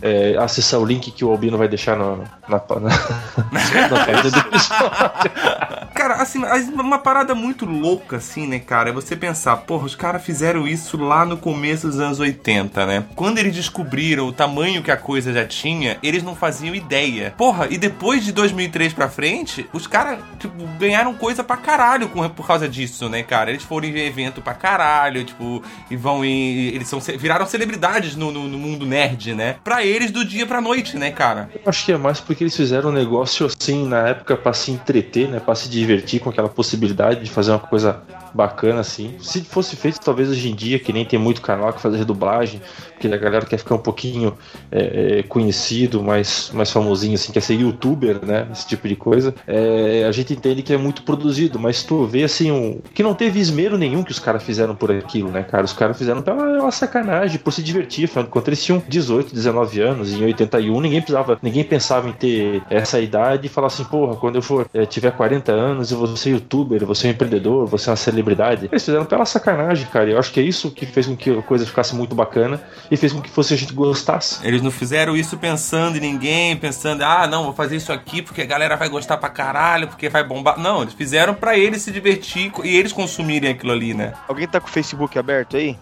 é, acessar o link que o Albino vai deixar no, na, na, na página do episódio. Cara, assim, uma parada muito louca, assim, né, cara? É você pensar, porra, os caras fizeram isso lá no começo dos anos 80, né? Quando eles descobriram o tamanho que a coisa já tinha, eles não faziam ideia. Porra, e depois de 2003 pra frente, os caras, tipo, ganharam coisa pra caralho por causa disso, né, cara? Eles foram em evento pra caralho, tipo, e vão em. Eles são, viraram celebridades no, no, no mundo nerd, né? Pra eles do dia pra noite, né, cara? Eu acho que é mais porque eles fizeram um negócio assim na época pra se entreter, né? Pra se divertir com aquela possibilidade de fazer uma coisa bacana assim. Se fosse feito talvez hoje em dia, que nem tem muito canal que faz redublagem, porque a galera quer ficar um pouquinho é, é, conhecido, mais, mais famosinho, assim, quer ser youtuber, né? Esse tipo de coisa. É, a gente entende que é muito produzido, mas tu vê assim, um, que não teve esmero nenhum que os caras fizeram por aquilo, né, cara? Os caras fizeram pela uma sacanagem, por se divertir, afinal de eles tinham 18, 19 anos, em 81, ninguém precisava, ninguém pensava em ter essa idade e falar assim, porra, quando eu for é, tiver 40 anos, eu vou ser youtuber, eu vou ser um empreendedor, eu vou ser uma celebridade. Eles fizeram pela sacanagem, cara. Eu acho que é isso que fez com que a coisa ficasse muito bacana e fez com que fosse a gente gostasse. Eles não fizeram isso pensando em ninguém, pensando, ah, não, vou fazer isso aqui porque a galera vai gostar pra caralho, porque vai bombar. Não, eles fizeram pra eles se divertir e eles consumirem aquilo ali, né? Alguém tá com o Facebook aberto aí?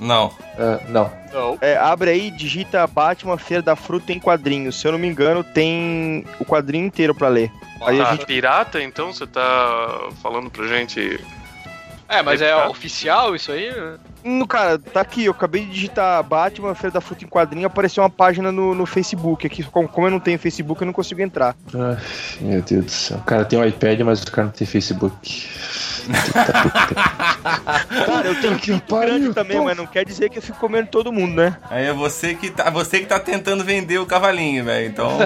Não. Uh, não. Não. É, abre aí, digita Batman Feira da Fruta em quadrinhos. Se eu não me engano, tem o quadrinho inteiro pra ler. Aí Tá a gente pirata, então você tá falando pra gente. É, mas é oficial isso aí? No, cara, tá aqui, eu acabei de digitar Batman, Feira da Fruta em Quadrinho, apareceu uma página no, no Facebook aqui. Como, como eu não tenho Facebook, eu não consigo entrar. Ai, meu Deus do céu. O cara tem um iPad, mas o cara não tem Facebook. Cara, eu tenho que grande também, pô. mas não quer dizer que eu fico comendo todo mundo, né? Aí é você que tá, você que tá tentando vender o cavalinho, velho. Então,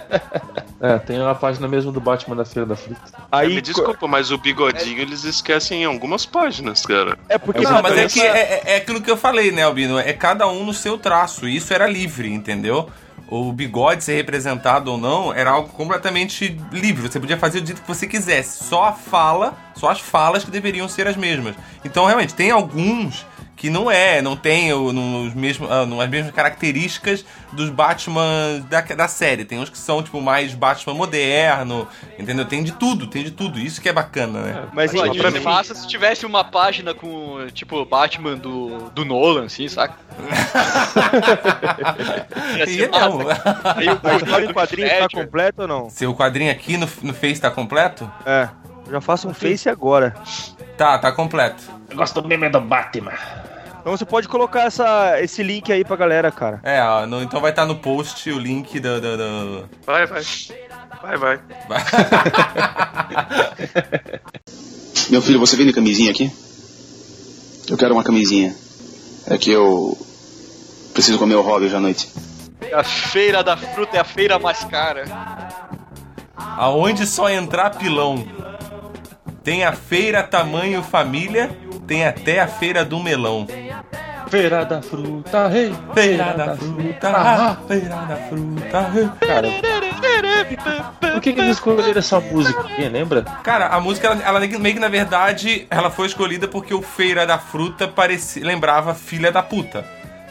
É, tem uma página mesmo do Batman da Feira da Fruta. Aí, me desculpa, mas o bigodinho eles esquecem em algumas páginas, cara. É porque não, mas é que é, é- é aquilo que eu falei, né, Albino? É cada um no seu traço. Isso era livre, entendeu? O bigode ser representado ou não era algo completamente livre. Você podia fazer do jeito que você quisesse. Só a fala, só as falas que deveriam ser as mesmas. Então, realmente, tem alguns que não é, não tem o- no- os mesmos, ah, não- as mesmas características dos Batman da, da série. Tem uns que são, tipo, mais Batman moderno, entendeu? Tem de tudo, tem de tudo. Isso que é bacana, né? Mas Olha, pra mim, faça se tivesse uma página com, tipo, Batman do, do Nolan, assim, saca? Ia E é mesmo. Aí o em quadrinho tá completo ou não? Seu quadrinho aqui no, no Face tá completo? É. Eu já faço um Face agora. Tá, tá completo. Eu gosto mesmo é do Batman. Então você pode colocar essa, esse link aí pra galera, cara. É, ó, no- então vai estar no post o link do. do, do- Vai, vai. Vai, vai. Meu filho, você vende camisinha aqui? Eu quero uma camisinha. É que eu preciso comer o hobby hoje à noite. A feira da fruta é a feira mais cara. Aonde só entrar pilão. Tem a feira tamanho família, tem até a feira do melão. Feira da Fruta, rei! Feira da fruta, feira da fruta. rei. Cara, por que, que eles escolheram essa música? Alguém lembra? Cara, a música, ela, ela meio que na verdade, ela foi escolhida porque o Feira da Fruta parecia, lembrava Filha da Puta.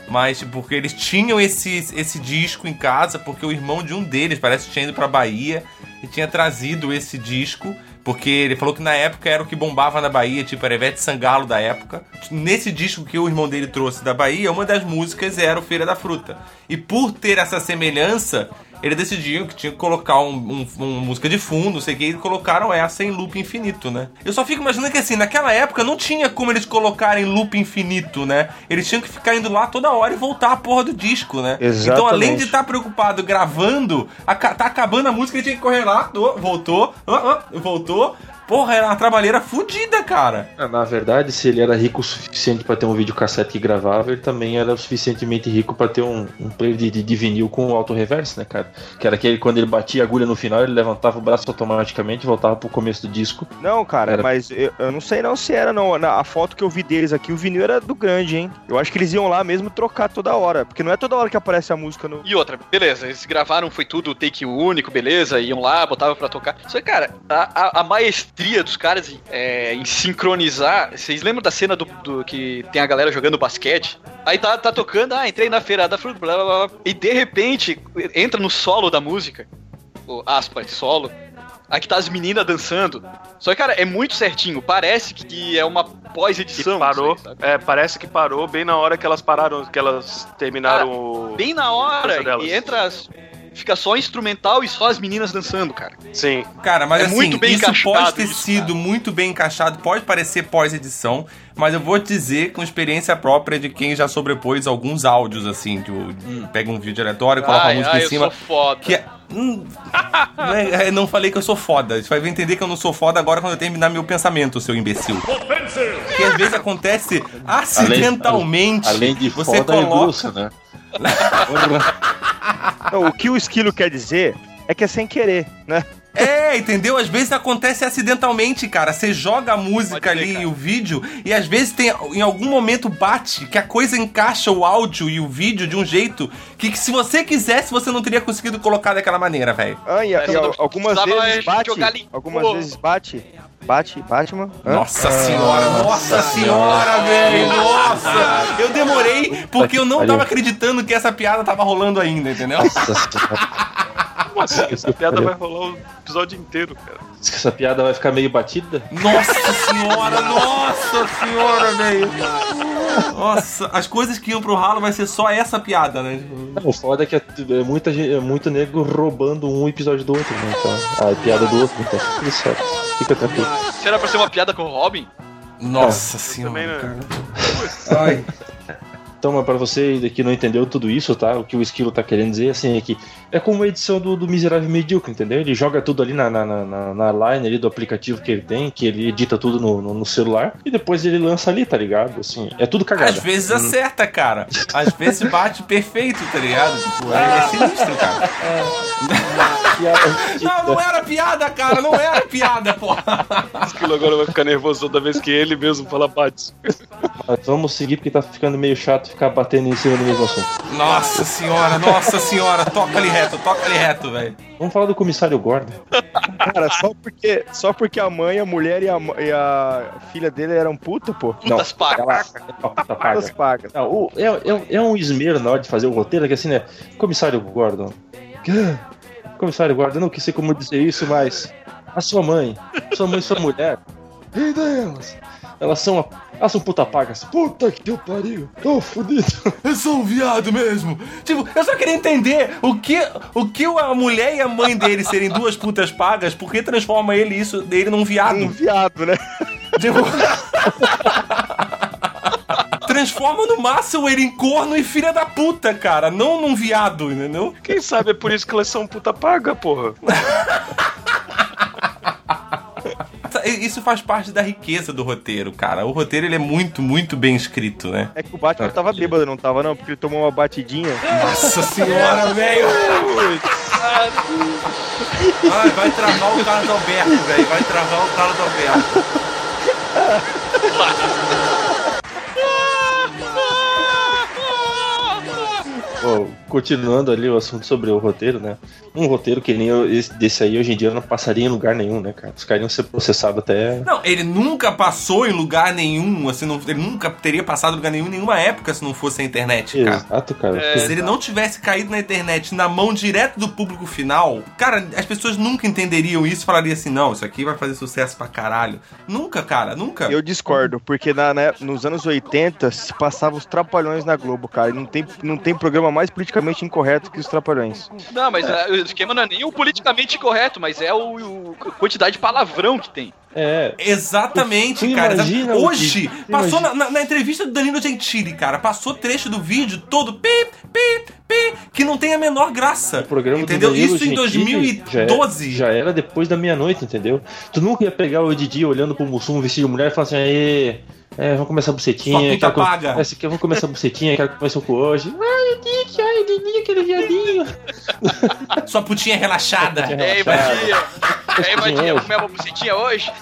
Mas porque eles tinham esse, esse disco em casa, porque o irmão de um deles parece que tinha ido pra Bahia e tinha trazido esse disco. Porque ele falou que na época era o que bombava na Bahia, tipo, era Ivete Sangalo da época. Nesse disco que o irmão dele trouxe da Bahia, uma das músicas era o Feira da Fruta. E por ter essa semelhança, eles decidiram que tinha que colocar um, um- uma música de fundo, não sei o que, e colocaram essa em loop infinito, né? Eu só fico imaginando que assim, naquela época não tinha como eles colocarem loop infinito, né? Eles tinham que ficar indo lá toda hora e voltar a porra do disco, né? Então, Exatamente. além de estar preocupado gravando, aca- tá acabando a música, ele tinha que correr lá, voltou, ah, ah, voltou. Porra, era uma trabalheira fodida, cara. Ah, Na verdade, se ele era rico o suficiente pra ter um videocassete que gravava, ele também era o suficientemente rico pra ter um, um player de, de, de vinil com auto reverse, né, cara? Que era aquele quando ele batia a agulha no final, ele levantava o braço automaticamente e voltava pro começo do disco. Não, cara, Era. mas eu, eu não sei não se era, não. Na, a foto que eu vi deles aqui, o vinil era do grande, hein? Eu acho que eles iam lá mesmo trocar toda hora. Porque não é toda hora que aparece a música no. E outra, beleza, eles gravaram, foi tudo take único, beleza, iam lá, botavam pra tocar. Só que, cara, a, a- a maestria dos caras em, é, em sincronizar. Vocês lembram da cena do, do que tem a galera jogando basquete? Aí tá, tá tocando, ah, entrei na feira da fruta, blá, blá, blá, e de repente entra no solo da música, o aspas, solo. Aí que tá as meninas dançando. Só que, cara, é muito certinho. Parece que é uma pós-edição. Parou. aí, sabe? É, parece que parou bem na hora que elas pararam, que elas terminaram o. Bem na hora, e entra. as- Fica só instrumental e só as meninas dançando, cara. Sim. Cara, mas É assim, muito bem isso pode encaixado ter isso, sido muito bem encaixado, pode parecer pós-edição, mas eu vou te dizer com experiência própria de quem já sobrepôs alguns áudios, assim, de, de- pega um vídeo aleatório, coloca a Ai, música ai, em eu cima. sou foda. Que é. hum, não, é- é, não falei que eu sou foda. Você vai entender que eu não sou foda agora quando eu terminar meu pensamento, seu imbecil. Que às vezes acontece acidentalmente. Além de você foda e coloca. grosso, né? Não, o que o esquilo quer dizer é que é sem querer, né? É, entendeu? Às vezes acontece acidentalmente, cara. Você joga a música Pode ali cara. e o vídeo, e às vezes tem, em algum momento bate que a coisa encaixa o áudio e o vídeo de um jeito que, que se você quisesse, você não teria conseguido colocar daquela maneira, velho. Ah, e, e algumas vezes bate. Algumas vezes bate. Bate, Batman. Hã? Nossa senhora, nossa senhora, velho, nossa! Eu demorei porque eu não tava acreditando que essa piada tava rolando ainda, entendeu? Nossa senhora. Como assim? Essa piada vai rolar o episódio inteiro, cara. Diz que essa piada vai ficar meio batida? Nossa senhora, nossa senhora, velho! Nossa, as coisas que iam pro ralo vai ser só essa piada, né? Não, o foda é que é, é muita, gente- é muito nego roubando um episódio do outro, né? Então, a piada do outro, então tudo certo. Fica tranquilo. Será pra ser uma piada com o Robin? Nossa senhora, Também, né? cara. Ai. Então, mas pra você que não entendeu tudo isso, tá? O que o Esquilo tá querendo dizer, assim, é que é como a edição do, do Miserável Medíocre, entendeu? Ele joga tudo ali na, na, na, na- line ali do aplicativo que ele tem, que ele edita tudo no, no, no celular, e depois ele lança ali, tá ligado? Assim, é tudo cagada. Às vezes acerta, cara. Às vezes bate perfeito, tá ligado? Tipo, é, é sinistro, cara. Não, não era piada, cara. Não era piada, porra. Aquilo agora vai ficar nervoso toda vez que ele mesmo fala bate. Mas vamos seguir porque tá ficando meio chato ficar batendo em cima do mesmo assunto. Nossa senhora, nossa senhora. Toca ali reto, toca ali reto, velho. Vamos falar do comissário Gordon. Cara, só porque, só porque a mãe, a mulher e a, e a filha dele eram puta, pô. Putas pagas. Puta paga. Não, o- é, é- é um esmero na hora de fazer o roteiro, que assim, né? Comissário Gordon. Comissário eu não quis ser como dizer isso, mas. A sua mãe, sua mãe e sua mulher. E delas? Elas são. Elas são puta pagas. Puta que eu pariu. Tô fudido. Eu sou um viado mesmo. Tipo, eu só queria entender o que, o que a mulher e a mãe dele serem duas putas pagas, por que transforma ele isso dele num viado? Um viado, né? Tipo... Transforma no máximo ele em corno e filha da puta, cara. Não num viado, entendeu? Quem sabe é por isso que elas são puta paga, porra. Isso faz parte da riqueza do roteiro, cara. O roteiro ele é muito, muito bem escrito, né? É que o Batman tava bêbado, não tava, não? Porque ele tomou uma batidinha. Nossa senhora, velho! Ai, vai travar o Carlos Alberto, velho. Vai travar o Carlos Alberto. Bom, continuando ali o assunto sobre o roteiro, né? Um roteiro que nem eu- esse- desse aí hoje em dia não passaria em lugar nenhum, né, cara? Os caras iam ser processados até. Não, ele nunca passou em lugar nenhum, assim, não- ele nunca teria passado em lugar nenhum em nenhuma época se não fosse a internet, cara. Exato, cara. É, Se ele não tivesse caído na internet na mão direto do público final, cara, as pessoas nunca entenderiam isso e falariam assim: não, isso aqui vai fazer sucesso pra caralho. Nunca, cara, nunca. Eu discordo, porque na, né, nos anos 80 se passava os Trapalhões na Globo, cara. E não tem, não tem programa mais politicamente incorreto que os Trapalhões. Não, mas ah, o esquema não é nem o politicamente correto, mas é o, o- a quantidade de palavrão que tem. É. Exatamente, Tu cara. imagina Hoje, que- passou na, na- na entrevista do Danilo Gentili, cara, passou trecho do vídeo todo pi, pi, pi, que não tem a menor graça. O programa entendeu? Isso em Gentili já é- 2012. Já, era depois da meia-noite, entendeu? Tu nunca ia pegar o Didi olhando pro Mussum vestido de mulher e falar assim, aê, é, vamos começar a Sua bucetinha. puta quero que- paga. Esse aqui, vamos começar a bucetinha, quero que comece com hoje. Ai, o ai, o Didi, aquele viadinho. Sua putinha relaxada. Putinha Ei. Vadinha! Ei, Vadinha, hoje. comer uma bucetinha hoje?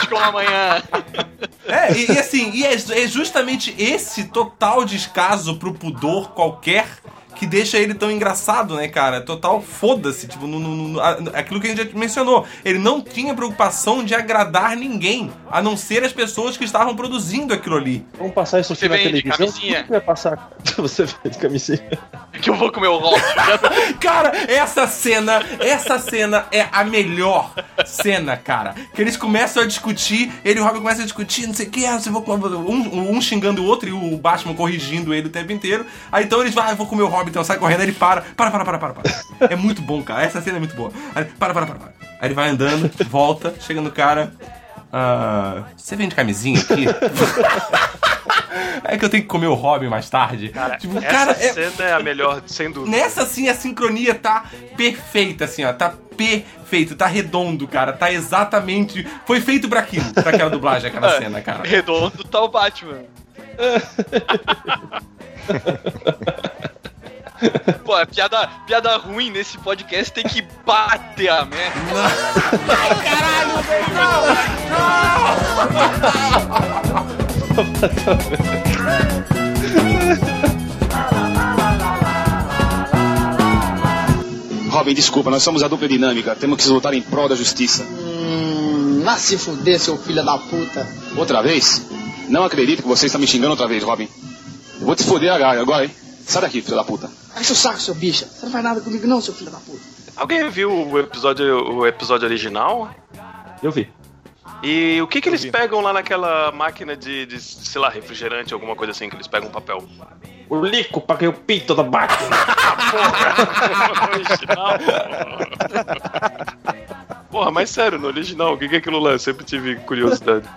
De como amanhã. É, e, e assim, e é, é justamente esse total descaso pro pudor qualquer que deixa ele tão engraçado, né, cara? Total foda-se, tipo, no, no- no- a- aquilo que a gente já mencionou. Ele não tinha preocupação de agradar ninguém, a não ser as pessoas que estavam produzindo aquilo ali. Vamos passar isso aqui Você na televisão? camisinha? Vai passar? Você vem de camisinha. Que eu vou comer o rock. Cara, essa cena, essa cena é a melhor cena, cara. Que eles começam a discutir, ele e o Robin começam a discutir, não sei o que, ah, você vou um, um xingando o outro e o Batman corrigindo ele o tempo inteiro. Aí então eles vão, ah, eu vou comer o Robin, então sai correndo, aí ele para, para, para, para, para, para. É muito bom, cara. Essa cena é muito boa. Aí, para, para, para, para. Aí ele vai andando, volta, chega no cara. Ah, você vende camisinha aqui? é que eu tenho que comer o Robin mais tarde. Cara, tipo, essa cara, é- cena é a melhor, sem dúvida. Nessa sim a sincronia tá perfeita, assim, ó. Tá perfeito, tá redondo, cara. Tá exatamente. Foi feito pra aquilo, pra aquela dublagem, aquela cena, cara. Redondo tá o Batman. Pô, é piada, piada ruim nesse podcast tem que bater a merda. Robin, desculpa, nós somos a dupla dinâmica. Temos que lutar em prol da justiça. Hum, vá se fuder, seu filho da puta. Outra vez? Não acredito que você está me xingando outra vez, Robin. Eu vou te foder agora, agora, hein? Sai daqui, filho da puta. Ai, seu saco, seu bicha. Você não faz nada comigo, não, seu filho da puta. Alguém viu o episódio, o episódio original? Eu vi. E o que que eles pegam lá naquela máquina de, de, sei lá, refrigerante, alguma coisa assim, que eles pegam papel? O lico paguei o pinto da máquina. original. Porra, mas sério, no original, o que que é aquilo lá? Eu sempre tive curiosidade.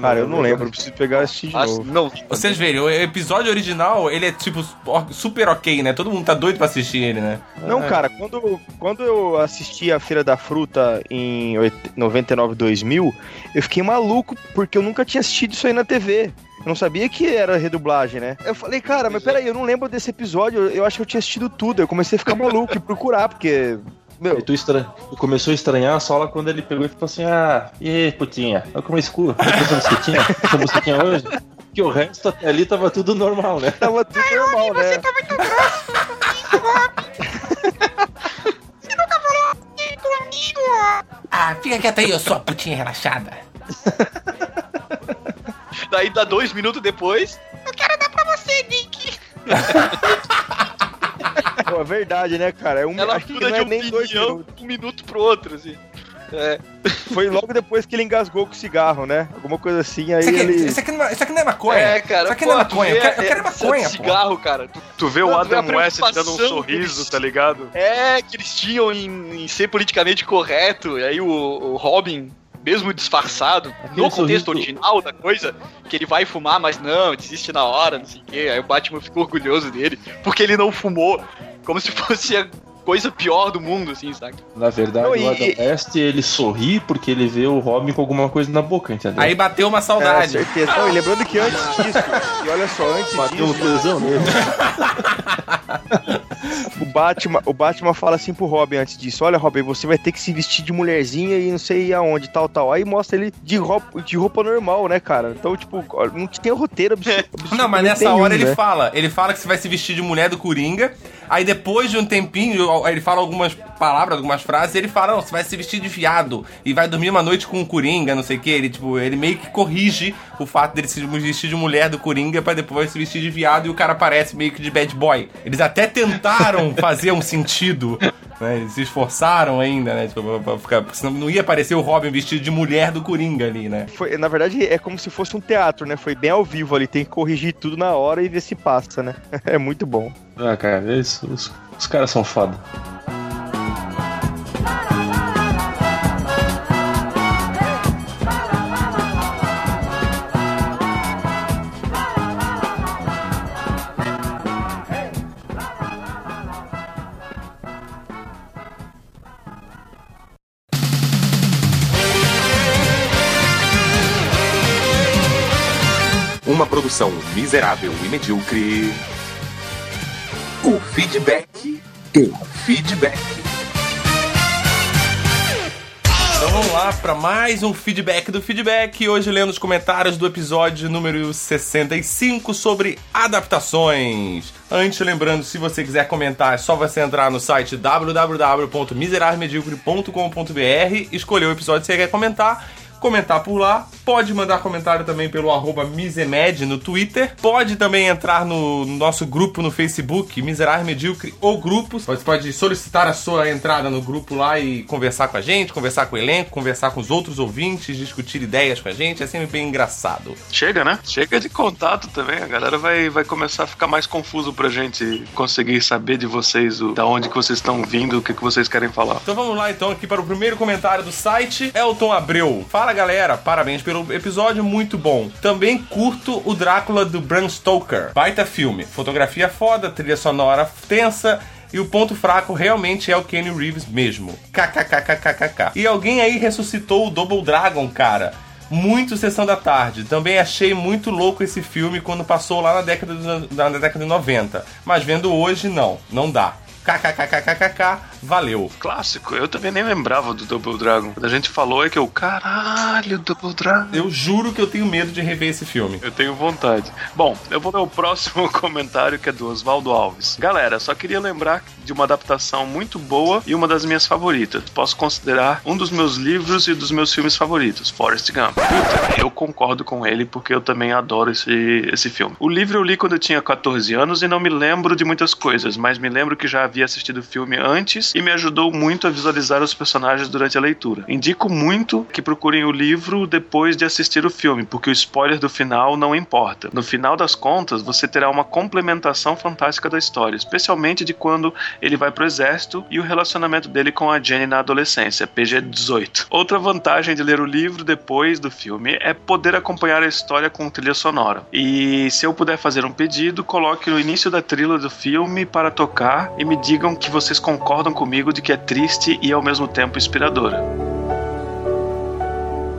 Cara, eu não lembro, preciso pegar e assistir de novo. Não, Vocês verem, o episódio original, ele é tipo super ok, né? Todo mundo tá doido pra assistir ele, né? Não, cara, quando, quando eu assisti a Feira da Fruta em 99, 2000, eu fiquei maluco porque eu nunca tinha assistido isso aí na TV. Eu não sabia que era redublagem, né? Eu falei, cara, mas peraí, eu não lembro desse episódio, eu acho que eu tinha assistido tudo. Eu comecei a ficar maluco e procurar, porque. Meu, E tu, estran... tu começou a estranhar só lá quando ele pegou e falou assim: Ah, e aí, putinha? Olha como é escuro. Essa mosquitinha? Essa mosquitinha hoje? Que o resto até ali tava tudo normal, né? tava tudo normal, né? muito grosso comigo, Robin. Você nunca falou assim comigo. Ah, fica quieto aí, eu sou a putinha relaxada. Daí dá dois minutos depois. Eu quero dar pra você, Nick. Pô, é verdade, né, cara? É um, Ela acho que muda não de é nem dois minutos. um minuto pro outro, assim. É. Foi logo depois que ele engasgou com o cigarro, né? Alguma coisa assim, aí Isso aqui, ele. isso aqui não, é- isso aqui não é maconha. É, cara. Isso aqui pô, não é maconha. vê, Eu quero, eu quero é, maconha, pô. cigarro, cara. Tu- Tu vê o Não, vê a Adam West dando um sorriso, tá ligado? É, que eles tinham em, em ser politicamente correto, e aí o, o Robin, mesmo disfarçado, no contexto original da coisa, que ele vai fumar, mas não, desiste na hora, não sei o quê. Aí o Batman ficou orgulhoso dele, porque ele não fumou, como se fosse coisa pior do mundo, assim, sabe? Na verdade, Não, e- o Adam West, ele sorri porque ele vê o Robin com alguma coisa na boca, entendeu? Aí bateu uma É, saudade. certeza. Não, e lembrando que antes disso, e olha só, antes Bateu um disso, tesão nele. o Batman, o Batman fala assim pro Robin antes disso: Olha, Robin, você vai ter que se vestir de mulherzinha e não sei aonde, tal, tal. Aí mostra ele de roupa, de roupa normal, né, cara? Então, tipo, não tem roteiro absurdo. Não, mas nessa hora ele né? fala. Ele fala que você vai se vestir de mulher do Coringa. Aí depois de um tempinho, ele fala algumas palavras, algumas frases, e ele fala, não, você vai se vestir de viado e vai dormir uma noite com o Coringa, não sei o que. Ele, tipo, ele meio que corrige o fato dele se vestir de mulher do Coringa pra depois se vestir de viado e o cara parece meio que de bad boy. Eles até tentaram fazer um sentido. Né, eles se esforçaram ainda, né? Tipo, pra- pra ficar, porque senão não ia aparecer o Robin vestido de mulher do Coringa ali, né? Foi, na verdade, é como se fosse um teatro, né? Foi bem ao vivo ali, tem que corrigir tudo na hora e ver se passa, né? É muito bom. Ah, cara, eles- os, os caras são foda. Uma produção miserável e medíocre. O feedback. O feedback. Então vamos lá para mais um feedback do feedback. Hoje lendo os comentários do episódio número 65 sobre adaptações. Antes, lembrando, se você quiser comentar, é só você entrar no site www.miserarmedíocre.com.br, escolher o episódio que você quer comentar comentar por lá. Pode mandar comentário também pelo arroba Misemed no Twitter. Pode também entrar no nosso grupo no Facebook, Miserável Medíocre ou Grupos. Você pode solicitar a sua entrada no grupo lá e conversar com a gente, conversar com o elenco, conversar com os outros ouvintes, discutir ideias com a gente. É sempre bem engraçado. Chega, né? Chega de contato também. A galera vai, vai começar a ficar mais confuso pra gente conseguir saber de vocês, o, da onde que vocês estão vindo, o que, que vocês querem falar. Então vamos lá então aqui para o primeiro comentário do site. Elton Abreu. Fala galera, parabéns pelo episódio, muito bom. Também curto o Drácula do Bram Stoker. Baita filme. Fotografia foda, trilha sonora tensa. E o ponto fraco realmente é o Kenny Reeves mesmo. KKKKKK. E alguém aí ressuscitou o Double Dragon, cara. Muito Sessão da Tarde. Também achei muito louco esse filme quando passou lá na década, dos- na década de 90. Mas vendo hoje, não. Não dá. KKKKKK, valeu. Clássico, eu também nem lembrava do Double Dragon. Quando a gente falou é que eu, caralho, Double Dragon. Eu juro que eu tenho medo de rever esse filme. Eu tenho vontade. Bom, eu vou ler o próximo comentário que é do Oswaldo Alves. Galera, só queria lembrar de uma adaptação muito boa e uma das minhas favoritas. Posso considerar um dos meus livros e dos meus filmes favoritos, Forrest Gump. Puta, eu concordo com ele porque eu também adoro esse, esse filme. O livro eu li quando eu tinha 14 anos e não me lembro de muitas coisas, mas me lembro que já havia assistido o filme antes e me ajudou muito a visualizar os personagens durante a leitura. Indico muito que procurem o livro depois de assistir o filme, porque o spoiler do final não importa. No final das contas, você terá uma complementação fantástica da história, especialmente de quando ele vai pro exército e o relacionamento dele com a Jenny na adolescência, PG-18. Outra vantagem de ler o livro depois do filme é poder acompanhar a história com trilha sonora. E se eu puder fazer um pedido, coloque no início da trilha do filme para tocar e me digam que vocês concordam comigo de que é triste e ao mesmo tempo inspiradora.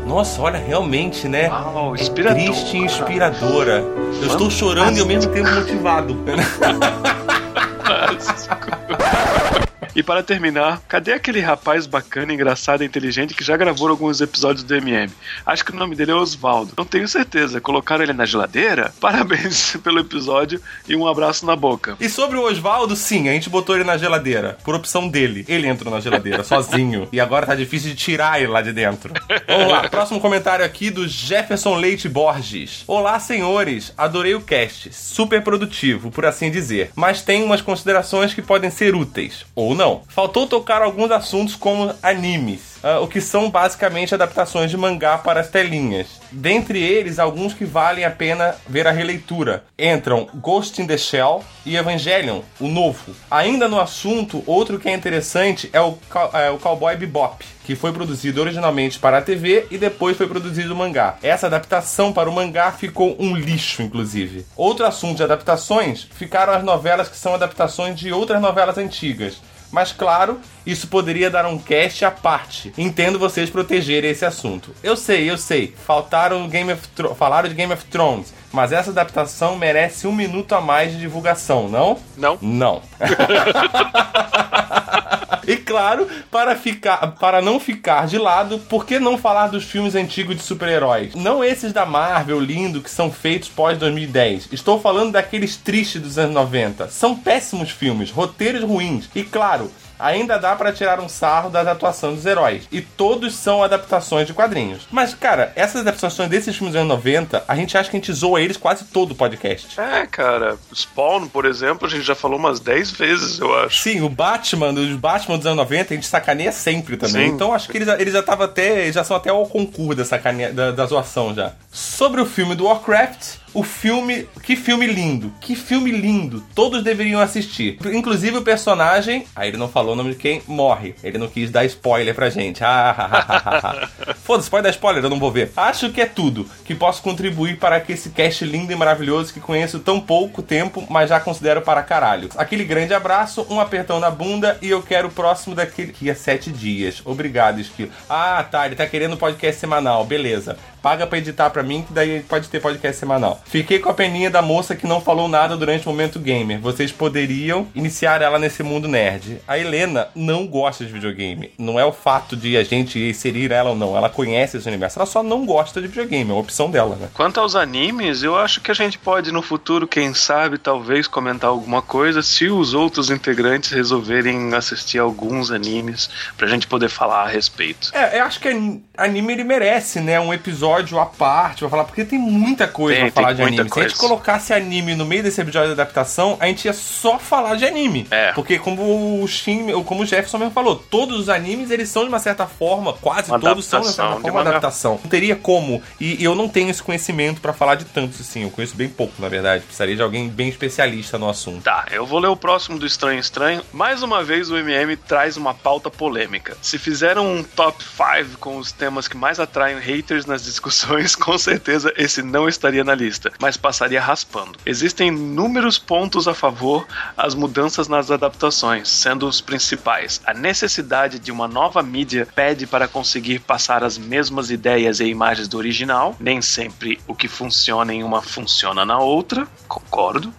Nossa, olha, realmente, né? Uau, é triste e inspiradora. Eu estou chorando e ao mesmo tempo motivado. E para terminar, cadê aquele rapaz bacana, engraçado e inteligente que já gravou alguns episódios do MM? Acho que o nome dele é Osvaldo. Não tenho certeza. Colocaram ele na geladeira? Parabéns pelo episódio e um abraço na boca. E sobre o Oswaldo, sim, a gente botou ele na geladeira. Por opção dele. Ele entrou na geladeira, sozinho. E agora tá difícil de tirar ele lá de dentro. Vamos lá, próximo comentário aqui do Jefferson Leite Borges. Olá, senhores. Adorei o cast. Super produtivo, por assim dizer. Mas tem umas considerações que podem ser úteis. Ou não. Faltou tocar alguns assuntos como animes. ah, o que são basicamente adaptações de mangá para as telinhas. Dentre eles, alguns que valem a pena ver a releitura. Entram Ghost in the Shell e Evangelion, o novo. Ainda no assunto, outro que é interessante é o, é o Cowboy Bebop, que foi produzido originalmente para a TV e depois foi produzido o mangá. Essa adaptação para o mangá ficou um lixo, inclusive. Outro assunto de adaptações ficaram as novelas que são adaptações de outras novelas antigas. Mas claro, isso poderia dar um cast à parte. Entendo vocês protegerem esse assunto. Eu sei, eu sei. Faltaram Game of Thro- falaram de Game of Thrones, mas essa adaptação merece um minuto a mais de divulgação, não? Não. Não. E claro, para, ficar, para não ficar de lado, por que não falar dos filmes antigos de super-heróis? Não esses da Marvel lindo que são feitos pós 2010. Estou falando daqueles tristes dos anos 90. São péssimos filmes, roteiros ruins. E claro, ainda dá pra tirar um sarro das atuações dos heróis. E todos são adaptações de quadrinhos. Mas, cara, essas adaptações desses filmes dos anos 90, a gente acha que a gente zoa eles quase todo o podcast. É, cara. Spawn, por exemplo, a gente já falou umas 10 vezes, eu acho. Sim, o Batman, os Batman dos anos 90, a gente sacaneia sempre também. Sim. Então acho que eles, eles já estavam até. já são até ao concurso da, da, da zoação já. Sobre o filme do Warcraft. O filme. Que filme lindo! Que filme lindo! Todos deveriam assistir. Inclusive o personagem. Aí ele não falou o nome de quem morre. Ele não quis dar spoiler pra gente. Ah. Foda-se, pode dar spoiler, eu não vou ver. Acho que é tudo que posso contribuir para que esse cast lindo e maravilhoso que conheço tão pouco tempo, mas já considero para caralho. Aquele grande abraço, um apertão na bunda e eu quero o próximo daquele que sete dias. Obrigado, Esquilo. Ah, tá, ele tá querendo podcast semanal, beleza. Paga pra editar pra mim, que daí pode ter podcast semanal. Fiquei com a peninha da moça que não falou nada durante o momento gamer. Vocês poderiam iniciar ela nesse mundo nerd. A Helena não gosta de videogame. Não é o fato de a gente inserir ela ou não. Ela conhece esse universo. Ela só não gosta de videogame. É uma opção dela, né? Quanto aos animes, eu acho que a gente pode no futuro, quem sabe, talvez comentar alguma coisa se os outros integrantes resolverem assistir alguns animes pra gente poder falar a respeito. É, eu acho que ani- anime ele merece, né? Um episódio à parte pra falar, porque tem muita coisa Tem, pra falar de anime. Se a gente coisa. colocasse anime no meio desse episódio de adaptação, a gente ia só falar de anime. É. Porque como o Shin, ou como o Jefferson mesmo falou, todos os animes eles são de uma certa forma, quase Uma todos são de uma adaptação certa forma uma adaptação. Não teria como. E, eu não tenho esse conhecimento pra falar de tantos assim. Eu conheço bem pouco, na verdade. Precisaria de alguém bem especialista no assunto. Tá, eu vou ler o próximo do Estranho Estranho. Mais uma vez o MM traz uma pauta polêmica. Se fizeram um top 5 com os temas que mais atraem haters nas discussões, com certeza esse não estaria na lista, mas passaria raspando. Existem inúmeros pontos a favor às mudanças nas adaptações, sendo os principais a necessidade de uma nova mídia pede para conseguir passar as mesmas ideias e imagens do original, nem sempre o que funciona em uma funciona na outra, concordo.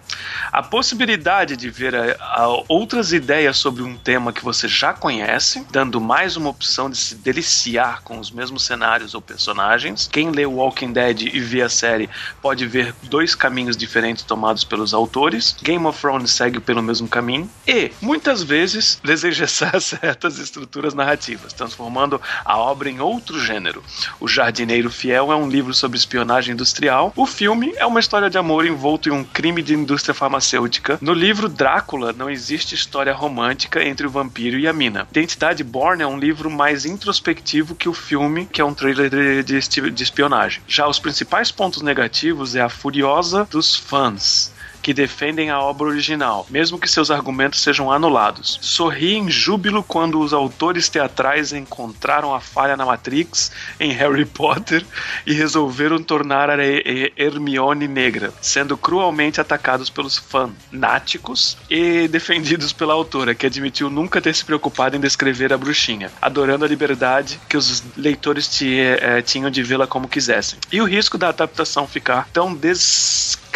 A possibilidade de ver a- a outras ideias sobre um tema que você já conhece, dando mais uma opção de se deliciar com os mesmos cenários ou personagens. Quem lê Walking Dead e vê a série pode ver dois caminhos diferentes tomados pelos autores. Game of Thrones segue pelo mesmo caminho e, muitas vezes, desengessar certas estruturas narrativas, transformando a obra em outro gênero. O Jardineiro Fiel é um livro sobre espionagem industrial. O filme é uma história de amor envolto em um crime de indústria farmacêutica. No livro Drácula não existe história romântica entre o vampiro e a mina. Identidade Born é um livro mais introspectivo que o filme, que é um trailer de, de esti- de espionagem. Já os principais pontos negativos é a furiosa dos fãs que defendem a obra original, mesmo que seus argumentos sejam anulados. Sorri em júbilo quando os autores teatrais encontraram a falha na Matrix em Harry Potter e resolveram tornar a He- Hermione negra, sendo cruelmente atacados pelos fanáticos e defendidos pela autora, que admitiu nunca ter se preocupado em descrever a bruxinha, adorando a liberdade que os leitores eh, tinham de vê-la como quisessem. E o risco da adaptação ficar tão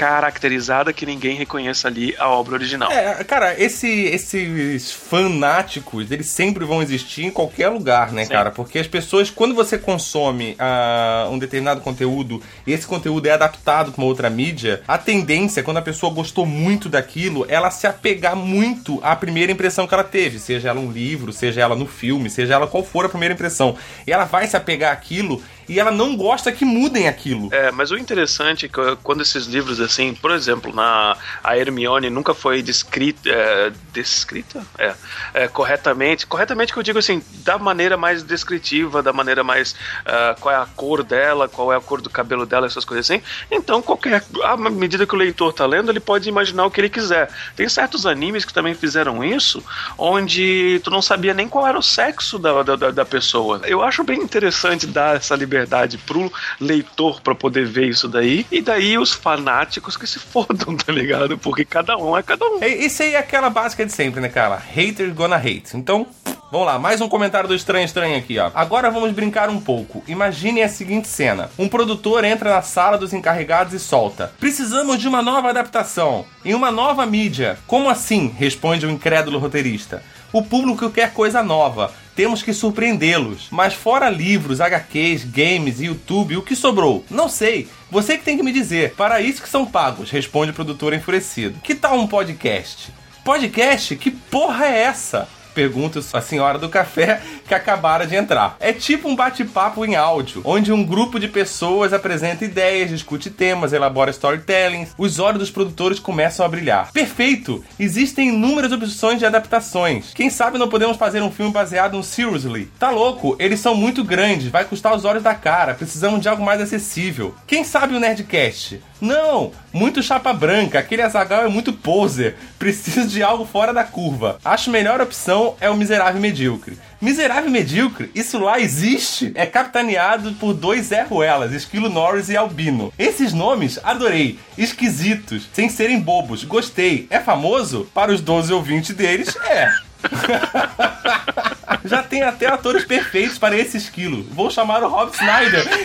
descaracterizada que ninguém reconheça ali a obra original. É, cara, esse- esses fanáticos, eles sempre vão existir em qualquer lugar, né, Sim. cara? Porque as pessoas, quando você consome ah, um determinado conteúdo e esse conteúdo é adaptado pra uma outra mídia, a tendência, quando a pessoa gostou muito daquilo, ela se apegar muito à primeira impressão que ela teve, seja ela um livro, seja ela no filme, seja ela qual for a primeira impressão. E ela vai se apegar àquilo e ela não gosta que mudem aquilo. É, mas o interessante é que quando esses livros, assim, por exemplo, na a Hermione nunca foi descrita, é, descrita? É, é, corretamente, corretamente que eu digo assim, da maneira mais descritiva, da maneira mais, ah, qual é a cor dela, qual é a cor do cabelo dela, essas coisas assim, então qualquer, à medida que o leitor tá lendo, ele pode imaginar o que ele quiser. Tem certos animes que também fizeram isso, onde tu não sabia nem qual era o sexo da, da- da pessoa. Eu acho bem interessante dar essa liberdade pro leitor pra poder ver isso daí, e daí os fanáticos que se fodam, tá ligado? Porque cada um é cada um. É, Isso aí é aquela básica de sempre, né, cara? Hater gonna hate. Então, vamos lá, mais um comentário do Estranho Estranho aqui, ó. Agora vamos brincar um pouco. Imagine a seguinte cena: um produtor entra na sala dos encarregados e solta: Precisamos de uma nova adaptação, em uma nova mídia. Como assim? responde o incrédulo roteirista. O público quer coisa nova. Temos que surpreendê-los. Mas fora livros, HQs, games, YouTube, o que sobrou? Não sei. Você que tem que me dizer. Para isso que são pagos, responde o produtor enfurecido. Que tal um podcast? Podcast? Que porra é essa? Pergunta a senhora do café que acabara de entrar. É tipo um bate-papo em áudio, onde um grupo de pessoas apresenta ideias, discute temas, elabora storytelling. Os olhos dos produtores começam a brilhar. Perfeito! Existem inúmeras opções de adaptações. Quem sabe não podemos fazer um filme baseado no Seriously? Tá louco? Eles são muito grandes, vai custar os olhos da cara. Precisamos de algo mais acessível. Quem sabe o Nerdcast? Não, muito chapa branca, aquele Azagal é muito poser. Preciso de algo fora da curva. Acho melhor opção é o Miserável Medíocre. Miserável Medíocre? Isso lá existe? É capitaneado por dois Zé Ruelas, Esquilo Norris e Albino. Esses nomes adorei, esquisitos, sem serem bobos. Gostei. É famoso? Para os 12 ouvintes deles, é. Já tem até atores perfeitos para esse esquilo. Vou chamar o Rob Snyder.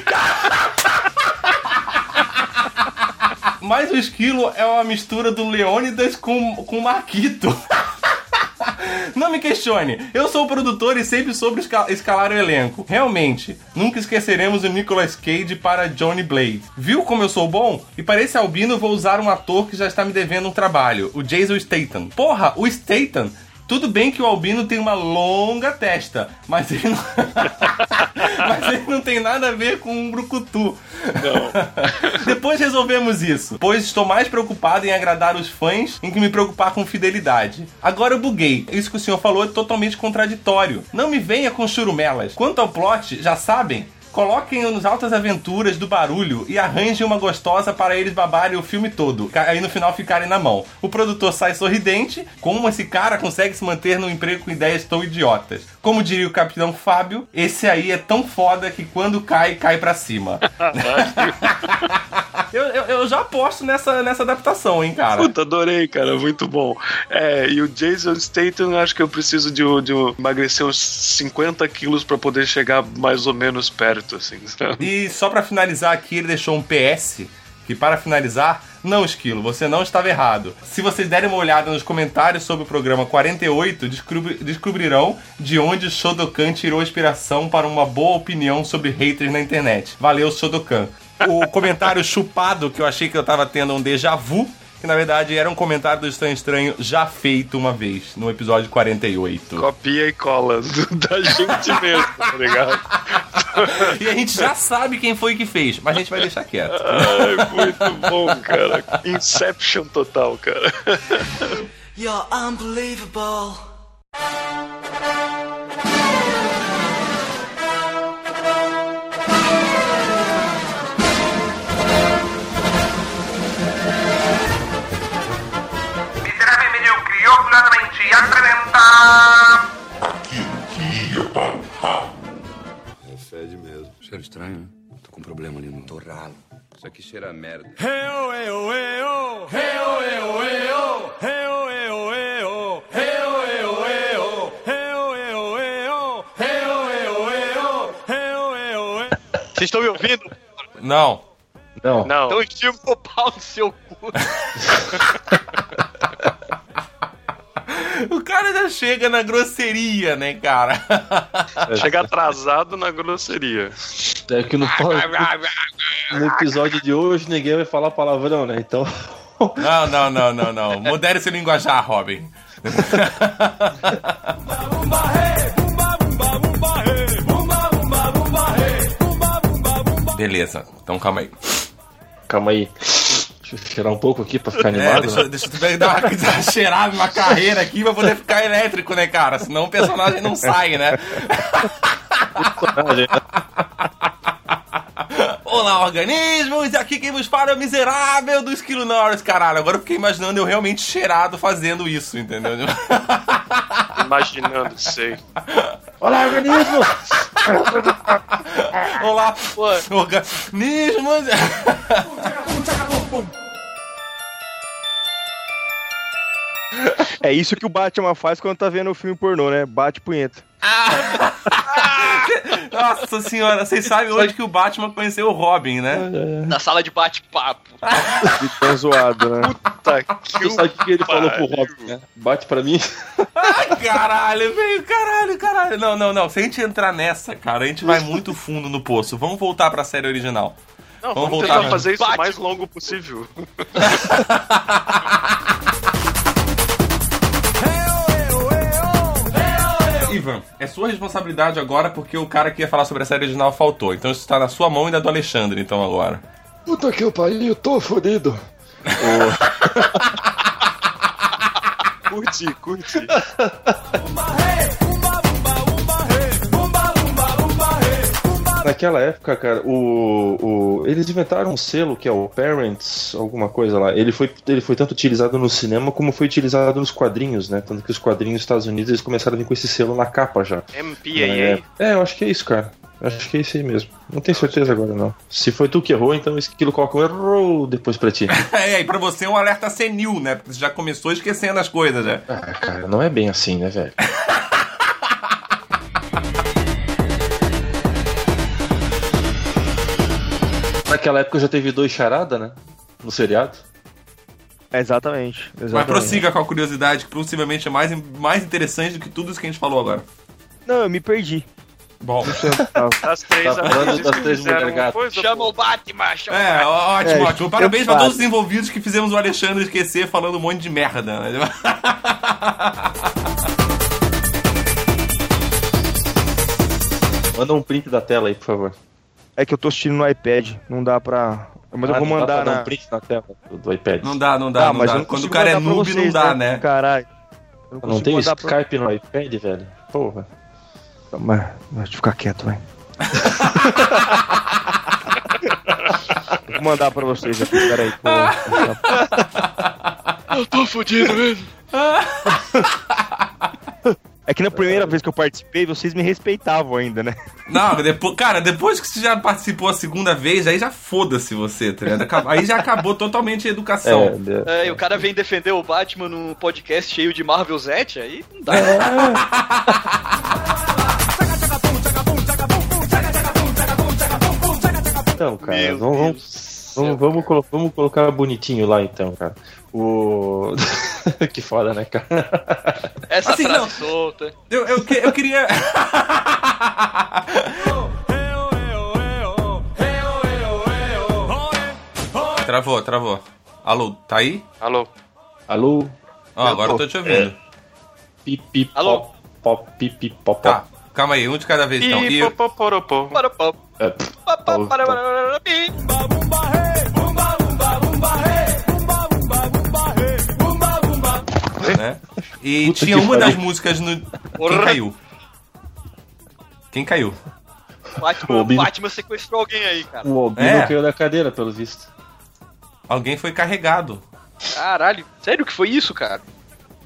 Mas o esquilo é uma mistura do Leônidas com, com Marquito. Não me questione, eu sou produtor e sempre soube esca- escalar o elenco. Realmente, nunca esqueceremos o Nicolas Cage para Johnny Blade. Viu como eu sou bom? E para esse albino vou usar um ator que já está me devendo um trabalho, o Jason Statham. Porra, o Statham tudo bem que o albino tem uma longa testa, mas ele não, mas ele não tem nada a ver com um brucutu. Depois resolvemos isso, pois estou mais preocupado em agradar os fãs em que me preocupar com fidelidade. Agora eu buguei. Isso que o senhor falou é totalmente contraditório. Não me venha com churumelas. Quanto ao plot, já sabem? Coloquem nos altas aventuras do barulho e arranjem uma gostosa para eles babarem o filme todo. Aí no final ficarem na mão. O produtor sai sorridente. Como esse cara consegue se manter no emprego com ideias tão idiotas? Como diria o capitão Fábio, esse aí é tão foda que quando cai, cai pra cima. eu, eu, eu já aposto nessa, nessa adaptação, hein, cara. Puta, adorei, cara, muito bom. É, e o Jason Statham, acho que eu preciso de, um- de emagrecer uns 50 quilos pra poder chegar mais ou menos perto, assim, sabe? E só pra finalizar aqui, ele deixou um PS, que para finalizar, não, Esquilo, você não estava errado. Se vocês derem uma olhada nos comentários sobre o programa 48, descobri- descobrirão de onde Shodokan tirou inspiração para uma boa opinião sobre haters na internet. Valeu, Shodokan. O comentário chupado, que eu achei que eu tava tendo um déjà vu, que na verdade era um comentário do Estranho Estranho já feito uma vez, no episódio 48. Copia e cola da gente mesmo, tá ligado? E a gente já sabe quem foi que fez, mas a gente vai deixar quieto. Ai, muito bom, cara. Inception total, cara. You're unbelievable. Apresenta... É fede mesmo. Cheiro estranho, né? Tô com um problema ali no torralo. Isso aqui cheira a merda. Vocês estão me ouvindo? Não. Não. Não. Então enfia o pau no seu cu. O cara já chega na grosseria, né, cara? Chega atrasado na grosseria. É que no, no episódio de hoje ninguém vai falar palavrão, né? Então. Não, não, não, não, não. Modere seu linguajar, Robin. Beleza, então calma aí. Calma aí. Deixa eu cheirar um pouco aqui pra ficar É, animado. deixa, eu- deixa eu dar uma, cheirada na carreira aqui pra poder ficar elétrico, né, cara? Senão o personagem não sai, né? Olá, organismos! E aqui quem vos fala é o miserável do Esquilo Norris, caralho. Agora eu fiquei imaginando eu realmente cheirado fazendo isso, entendeu? Imaginando, sei. Olá, organismo! Olá, organismos! É isso que o Batman faz quando tá vendo o filme pornô, né? Bate punheta. Nossa senhora, vocês sabem hoje que o Batman conheceu o Robin, né? Na sala de bate-papo. De tão zoado, né? Puta Tu sabe o que ele falou pro Robin, né? Bate pra mim. Ai, caralho, velho, caralho, caralho. Não, não, não. Se a gente entrar nessa, cara, a gente vai muito fundo no poço. Vamos voltar pra série original. Não, Vamos vamos, voltar, tentar fazer isso o mais longo possível. Ivan, é sua responsabilidade agora porque o cara que ia falar sobre a série original faltou. Então isso tá na sua mão e na do Alexandre, então agora. Puta que o pariu, tô fodido. Curti, curti. Naquela época, cara, o, o, eles inventaram um selo que é o Parents, alguma coisa lá. Ele foi, ele foi tanto utilizado no cinema como foi utilizado nos quadrinhos, né? Tanto que os quadrinhos dos Estados Unidos eles começaram a vir com esse selo na capa já. MPAA. É, é, eu acho que é isso, cara. Acho que é isso aí mesmo. Não tenho certeza agora, não. Se foi tu que errou, então esse quilo coloca um errou depois pra ti. É, e pra você é um alerta senil, né? Porque você já começou esquecendo as coisas, né? Ah, cara, não é bem assim, né, velho? Naquela época já teve dois charada, né? no seriado. Exatamente. Mas exatamente. prossiga com a curiosidade, que possivelmente é mais, mais interessante do que tudo isso que a gente falou agora. Não, eu me perdi. Bom. Das três Tá falando das três fizeram mulher gato. coisa, Chama o Batman, chama É, ótimo, É, ótimo. Parabéns pra todos os envolvidos que fizemos o Alexandre esquecer falando um monte de merda. né? Manda um print da tela aí, por favor. É que eu tô assistindo no iPad, não dá pra. Mas eu Ah, vou não dá mandar na. um print na tela do, iPad. Não dá, não dá, Ah, não mas dá. eu não Quando o cara é noob, não vocês, dá, né? né? Caralho. Eu Não consigo tem mandar pra- Skype no iPad, velho? Porra. Mas, deixa eu ficar quieto, vai. Vou mandar pra vocês aqui, peraí. Pô, Eu tô fudido mesmo. É que na primeira vez que eu participei, vocês me respeitavam ainda, né? Não, depois, cara, depois que você já participou a segunda vez, aí já foda-se você, tá ligado? Aí já acabou totalmente a educação. É, e o cara vem defender o Batman num podcast cheio de Marvel Zete, aí não dá. Então, cara, vamos, vamos, vamos, vamos, colo- vamos colocar bonitinho lá então, cara. O. que foda, né, cara? Essa Assim, frase não. solta. Eu, eu, eu queria. travou, travou. Alô, tá aí? Alô. Alô? Ó, agora eu tô te ouvindo. Pipi, Alô? pop, pipi, pop, Tá, calma aí, um de cada vez então. E né? E Puta tinha uma das pariu. músicas no. Quem caiu? Quem caiu? Batman, Ô, Bino. Batman sequestrou alguém aí, cara. O Albino É. caiu da cadeira, pelo visto. Alguém foi carregado. Caralho, sério que foi isso, cara?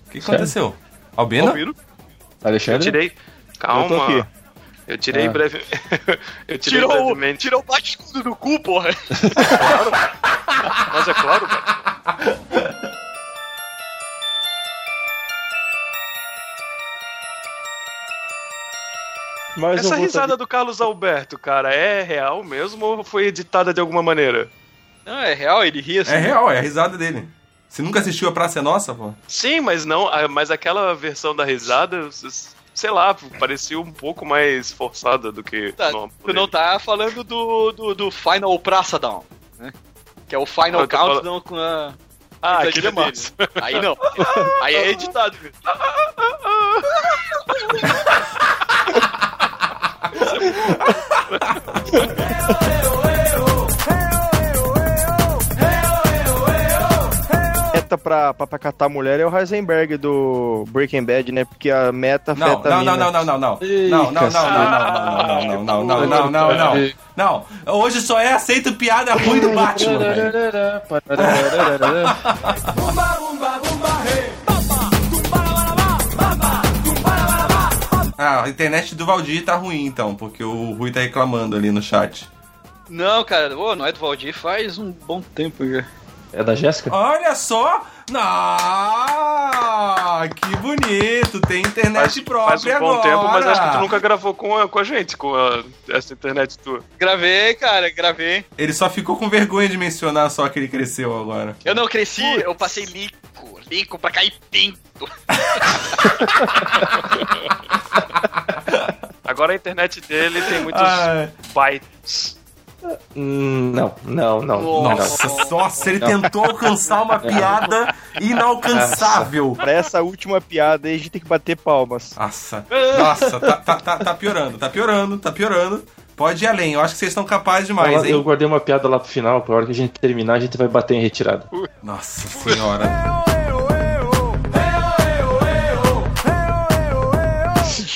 O que aconteceu? Albino? Albino? Eu Alexandre? tirei. Eu tô Calma. aqui. Eu tirei Ah. breve. eu tirei Tirou, o- brevemente. tirou o bate-escudo do cu, porra. Mas é claro, cara. Mas Essa risada do Carlos Alberto, cara, é real mesmo ou foi editada de alguma maneira? Não, é real, ele ri assim. É real, é a risada dele. Você nunca assistiu a Praça é Nossa, pô? Sim, mas não, ah, mas aquela versão da risada, sei lá, parecia um pouco mais forçada do que Tá, tu não tá falando do, do, do Final Praça Down, né? Que é o Final tô Countdown com a. Ah, a aquele é massa. Aí não. Aí é editado, viu? Meta pra, pra, pra catar mulher é o Heisenberg do Breaking Bad, né? Porque a meta Não, afeta a não, não, não, não, não. Não, não, não, não, não, não, não, não, não, não, não, não. Não, hoje só é aceito piada ruim do Batman, Ah, a internet do Valdir tá ruim então, porque o Rui tá reclamando ali no chat. Não, cara, ô, não é do Valdir faz um bom tempo já. É da Jéssica? Olha só! Ah, que bonito! Tem internet própria Faz um bom agora. tempo, mas acho que tu nunca gravou com a, com a gente, com a- essa internet tua. Gravei, cara, gravei. Ele só ficou com vergonha de mencionar só que ele cresceu agora. Eu não cresci, eu passei lico. Lico pra cair pinto. Agora a internet dele tem muitos Ah. bytes. Hum, Não, não, não. não, Nossa, não. nossa, ele tentou alcançar uma piada inalcançável. Pra essa última piada aí, a gente tem que bater palmas. Nossa, nossa, tá, tá, tá, tá piorando, tá piorando, tá piorando. Pode ir além, eu acho que vocês estão capazes demais, Eu- Eu hein? guardei uma piada lá pro final, pra hora que a gente terminar, a gente vai bater em retirada. Nossa senhora.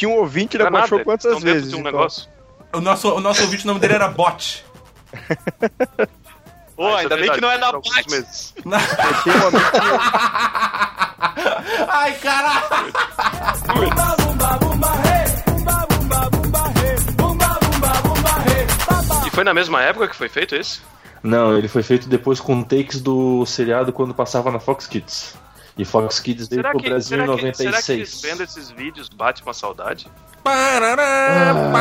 Tinha um ouvinte, ele Não abaixou nada, quantas dentro vezes? de um então? negócio. O nosso, o nosso ouvinte, o nome dele era Bot. Ô, Ah, ainda é bem que não é na que- Ai, caralho! E foi na mesma época que foi feito esse? Não, ele foi feito depois com takes do seriado quando passava na Fox Kids. E Fox Kids veio pro Brasil será, em que, será que 96. eles vendo esses vídeos bate uma saudade? Pará.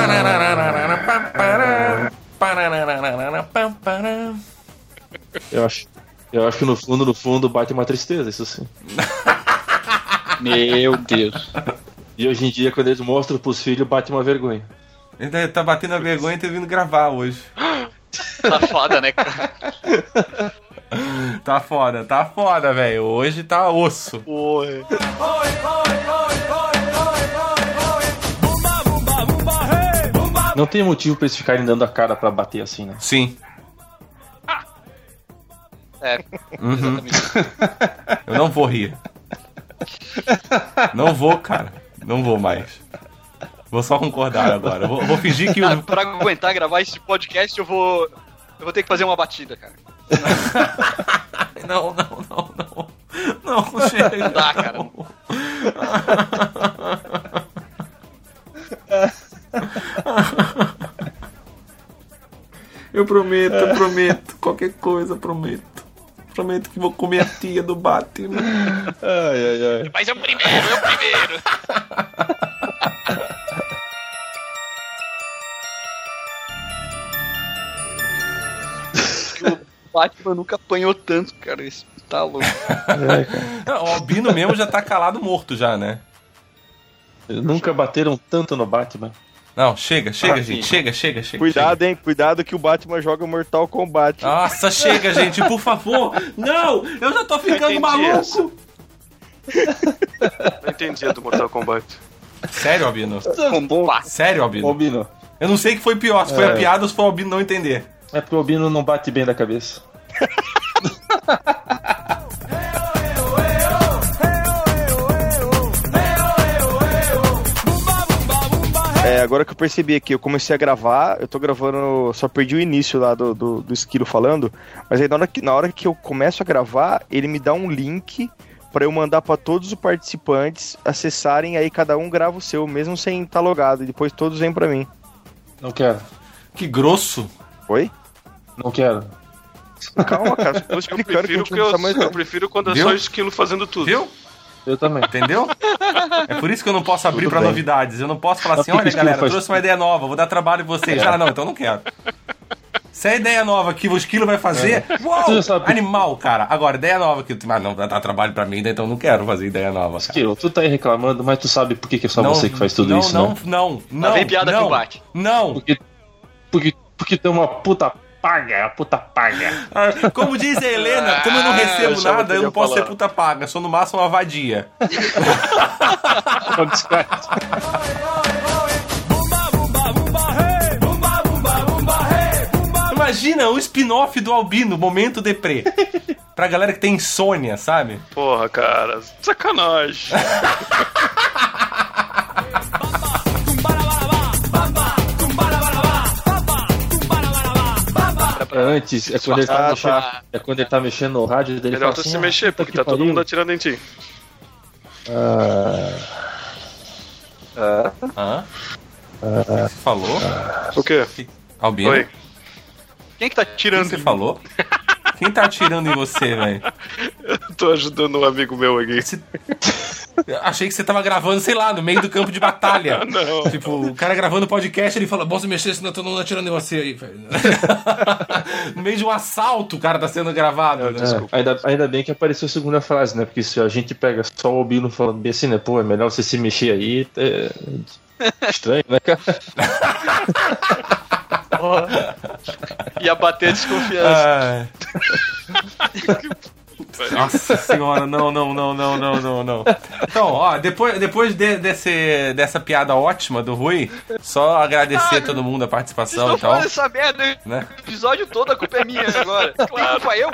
Eu acho. Eu acho que no fundo, no fundo, bate uma tristeza, isso sim. Meu Deus. E hoje em dia, quando eles mostram pros filhos, bate uma vergonha. Ele tá batendo a vergonha de ter vindo gravar hoje. Tá foda, né, cara? Tá foda, tá foda, velho. Hoje tá osso. Oi. Não tem motivo pra eles ficarem dando a cara pra bater assim, né? Sim. É. Uhum. Eu não vou rir. Não vou, cara. Não vou mais. Vou só concordar agora. Vou, vou fingir que o. pra aguentar gravar esse podcast, eu vou. Eu vou ter que fazer uma batida, cara. Não, não, não, não. Não, chega. Não dá, cara. Eu prometo, eu prometo. Qualquer coisa, prometo. Prometo que vou comer a tia do Batman. Ai, ai, ai. Mas é o primeiro, é o primeiro. Batman nunca apanhou tanto, cara. Isso tá louco. Não, o Albino mesmo já tá calado morto já, né? Nunca bateram tanto no Batman. Não, chega, chega, Ah, gente. sim. Chega, chega, chega. Cuidado, hein? Cuidado que o Batman joga Mortal Kombat. Nossa, chega, gente, por favor. Não, eu já tô ficando entendi maluco. Não entendi a do Mortal Kombat. Sério, Albino? Sério, Albino? Albino. Eu não sei o que foi pior, se foi É. a piada ou se foi o Albino não entender. É porque o Albino não bate bem da cabeça. É, agora que eu percebi aqui, eu comecei a gravar, eu tô gravando, só perdi o início lá do, do, do Esquilo falando, mas aí na hora, que, na hora que eu começo a gravar, ele me dá um link pra eu mandar pra todos os participantes acessarem, aí cada um grava o seu, mesmo sem estar logado, e depois todos vêm pra mim. Não quero. Que grosso. Oi? Não quero. Calma, cara, tô Eu prefiro, que que eu, eu prefiro quando é Viu? só esquilo fazendo tudo. Viu? Eu também. Entendeu? É por isso que eu não posso abrir bem. novidades. Eu não posso falar Mas assim, olha galera, não trouxe uma ideia nova, vou dar trabalho pra vocês. É. Ah, não, então não quero. Se é ideia nova que o Esquilo vai fazer, uau, já sabe- animal, cara. Agora, ideia nova que... Ah, não, vai dar trabalho pra mim, então não quero fazer ideia nova, cara. Esquilo, tu tá aí reclamando, mas tu sabe por que, que é só Não, você que faz tudo não, isso, não, não? não, não, vem piada não, com o Bate. Não, Porque, porque, porque tem uma puta paga, a puta paga. Ah, Como diz a Helena, como eu não Ah, recebo eu nada, eu não posso falar. ser puta paga, sou no máximo uma vadia. Imagina um spin-off do Albino, Momento Deprê. Pra galera que tem insônia, sabe? Porra, cara. Sacanagem. Antes, é quando, ele tá Ah, mexendo, tá. é quando ele tá mexendo no rádio dele. Melhor tu assim, se "Ah, mexer, porque que tá todo pariu." mundo atirando em ti. Ah, que você falou? O quê? Albino? Oi. Quem que tá O que tirando? você falou? Quem tá atirando em você, velho? Eu tô ajudando um amigo meu aqui. Eu Achei que você tava gravando, sei lá, no meio do campo de batalha. Não. Tipo, o cara gravando podcast, ele fala, posso mexer, senão eu tô não atirando em você aí, velho. no meio de um assalto, o cara tá sendo gravado. né? é, ainda, ainda bem que apareceu a segunda frase, né? Porque se a gente pega só o Albino falando bem assim, né? Pô, é melhor você se mexer aí. É... Estranho, né, cara? Ia bater a desconfiança. Nossa senhora, não, não, não, não, não, não, não. Então, ó, depois, depois de- desse, dessa piada ótima do Rui, só agradecer a todo mundo a participação e tal. falando essa merda Né? o episódio todo, a culpa é minha agora. Claro. Culpa eu,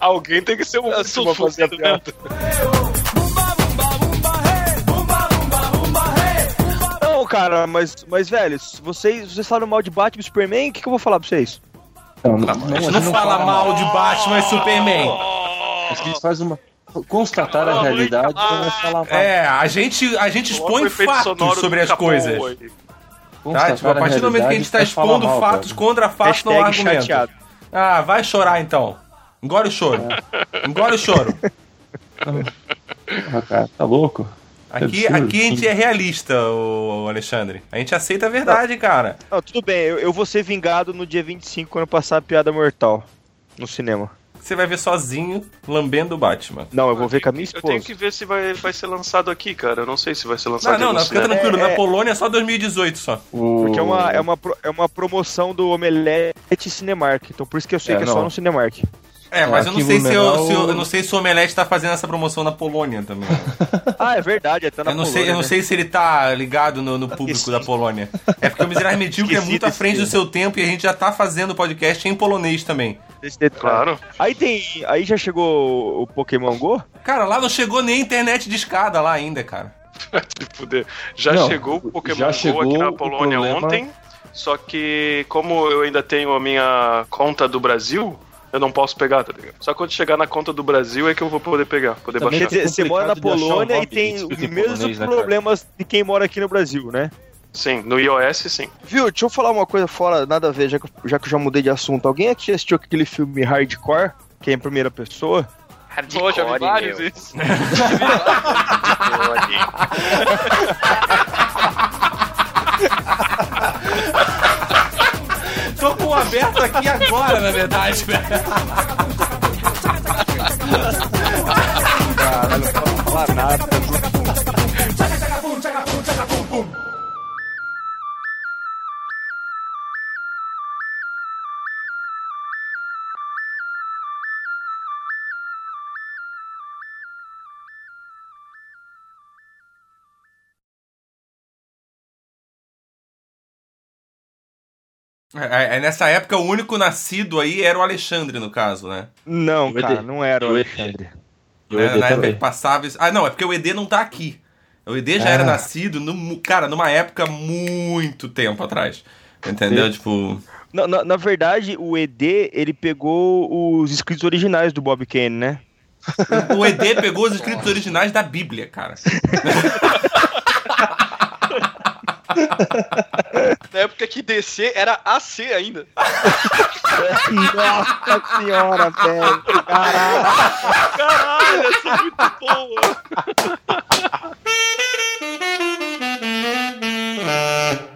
Alguém tem que ser o Eu último a fazer a piada. Não, cara, mas, mas velho, vocês, vocês falam mal de Batman e Superman, o que, que eu vou falar pra vocês? Não, não, A gente não, fala mal de Batman e Superman. A gente faz uma. Constatar a realidade e não falar mal. É, a gente, a gente expõe fatos sobre as coisas. Tá? Tipo, a partir do momento que a gente tá é expondo mal, fatos cara. contra fatos, não há argumento. chateado. Ah, vai chorar então. Engole o choro. Engole o choro. Ah, cara, tá louco? Aqui, aqui a gente é realista, o Alexandre. A gente aceita a verdade, cara. Não, tudo bem, eu, eu vou ser vingado no dia 25 quando passar a piada mortal no cinema. Você vai ver sozinho, lambendo o Batman. Não, eu vou ver com a minha Eu esposa. tenho que ver se vai, vai ser lançado aqui, cara. Eu não sei se vai ser lançado Não, não, não, fica tranquilo. É, Na é. Polônia é só 2018 só. Porque é uma, é, uma, pro- é uma promoção do Omelete Cinemark, então por isso que eu sei É, que é não. só no Cinemark. É, mas eu não sei se, eu, se eu, eu não sei se o Omelete tá fazendo essa promoção na Polônia também. Ah, é verdade, é tá na Eu não, sei, Polônia, eu não né? sei se ele tá ligado no, no público da Polônia. É porque o Miserável Medíocre é muito à frente do seu tempo e a gente já tá fazendo o podcast em polonês também. Claro. Aí tem. Aí já chegou o Pokémon Go? Cara, lá não chegou nem internet de escada lá ainda, cara. Já Não, chegou o Pokémon já Go chegou aqui na Polônia problema- ontem. Só que, como eu ainda tenho a minha conta do Brasil, eu não posso pegar, tá ligado? Só quando chegar na conta do Brasil é que eu vou poder pegar, poder Também baixar. Quer dizer, você mora na um Polônia e tem os mesmos né, problemas de quem mora aqui no Brasil, né? Sim, no iOS sim. Viu, deixa eu falar uma coisa fora, nada a ver, já que, eu- já que eu já mudei de assunto. Alguém aqui assistiu aquele filme Hardcore, que é em primeira pessoa? Pô, já vi vários meu. isso. Tô com o aberto aqui agora, na verdade. Caralho, não posso falar nada. É, é, nessa época, o único nascido aí era o Alexandre, no caso, né? Não, cara, não era o. Alexandre. O ED na época que passava isso. Ah, não, é porque o ED não tá aqui. O ED já era Ah. nascido, no, cara, numa época muito tempo atrás. Entendeu? Sim. Tipo. Na, na, na verdade, o ED, ele pegou os escritos originais do Bob Kane, né? O ED pegou os escritos originais da Bíblia, cara. Na época que DC era AC ainda. Nossa senhora, velho. Caralho. Caralho, essa é muito boa.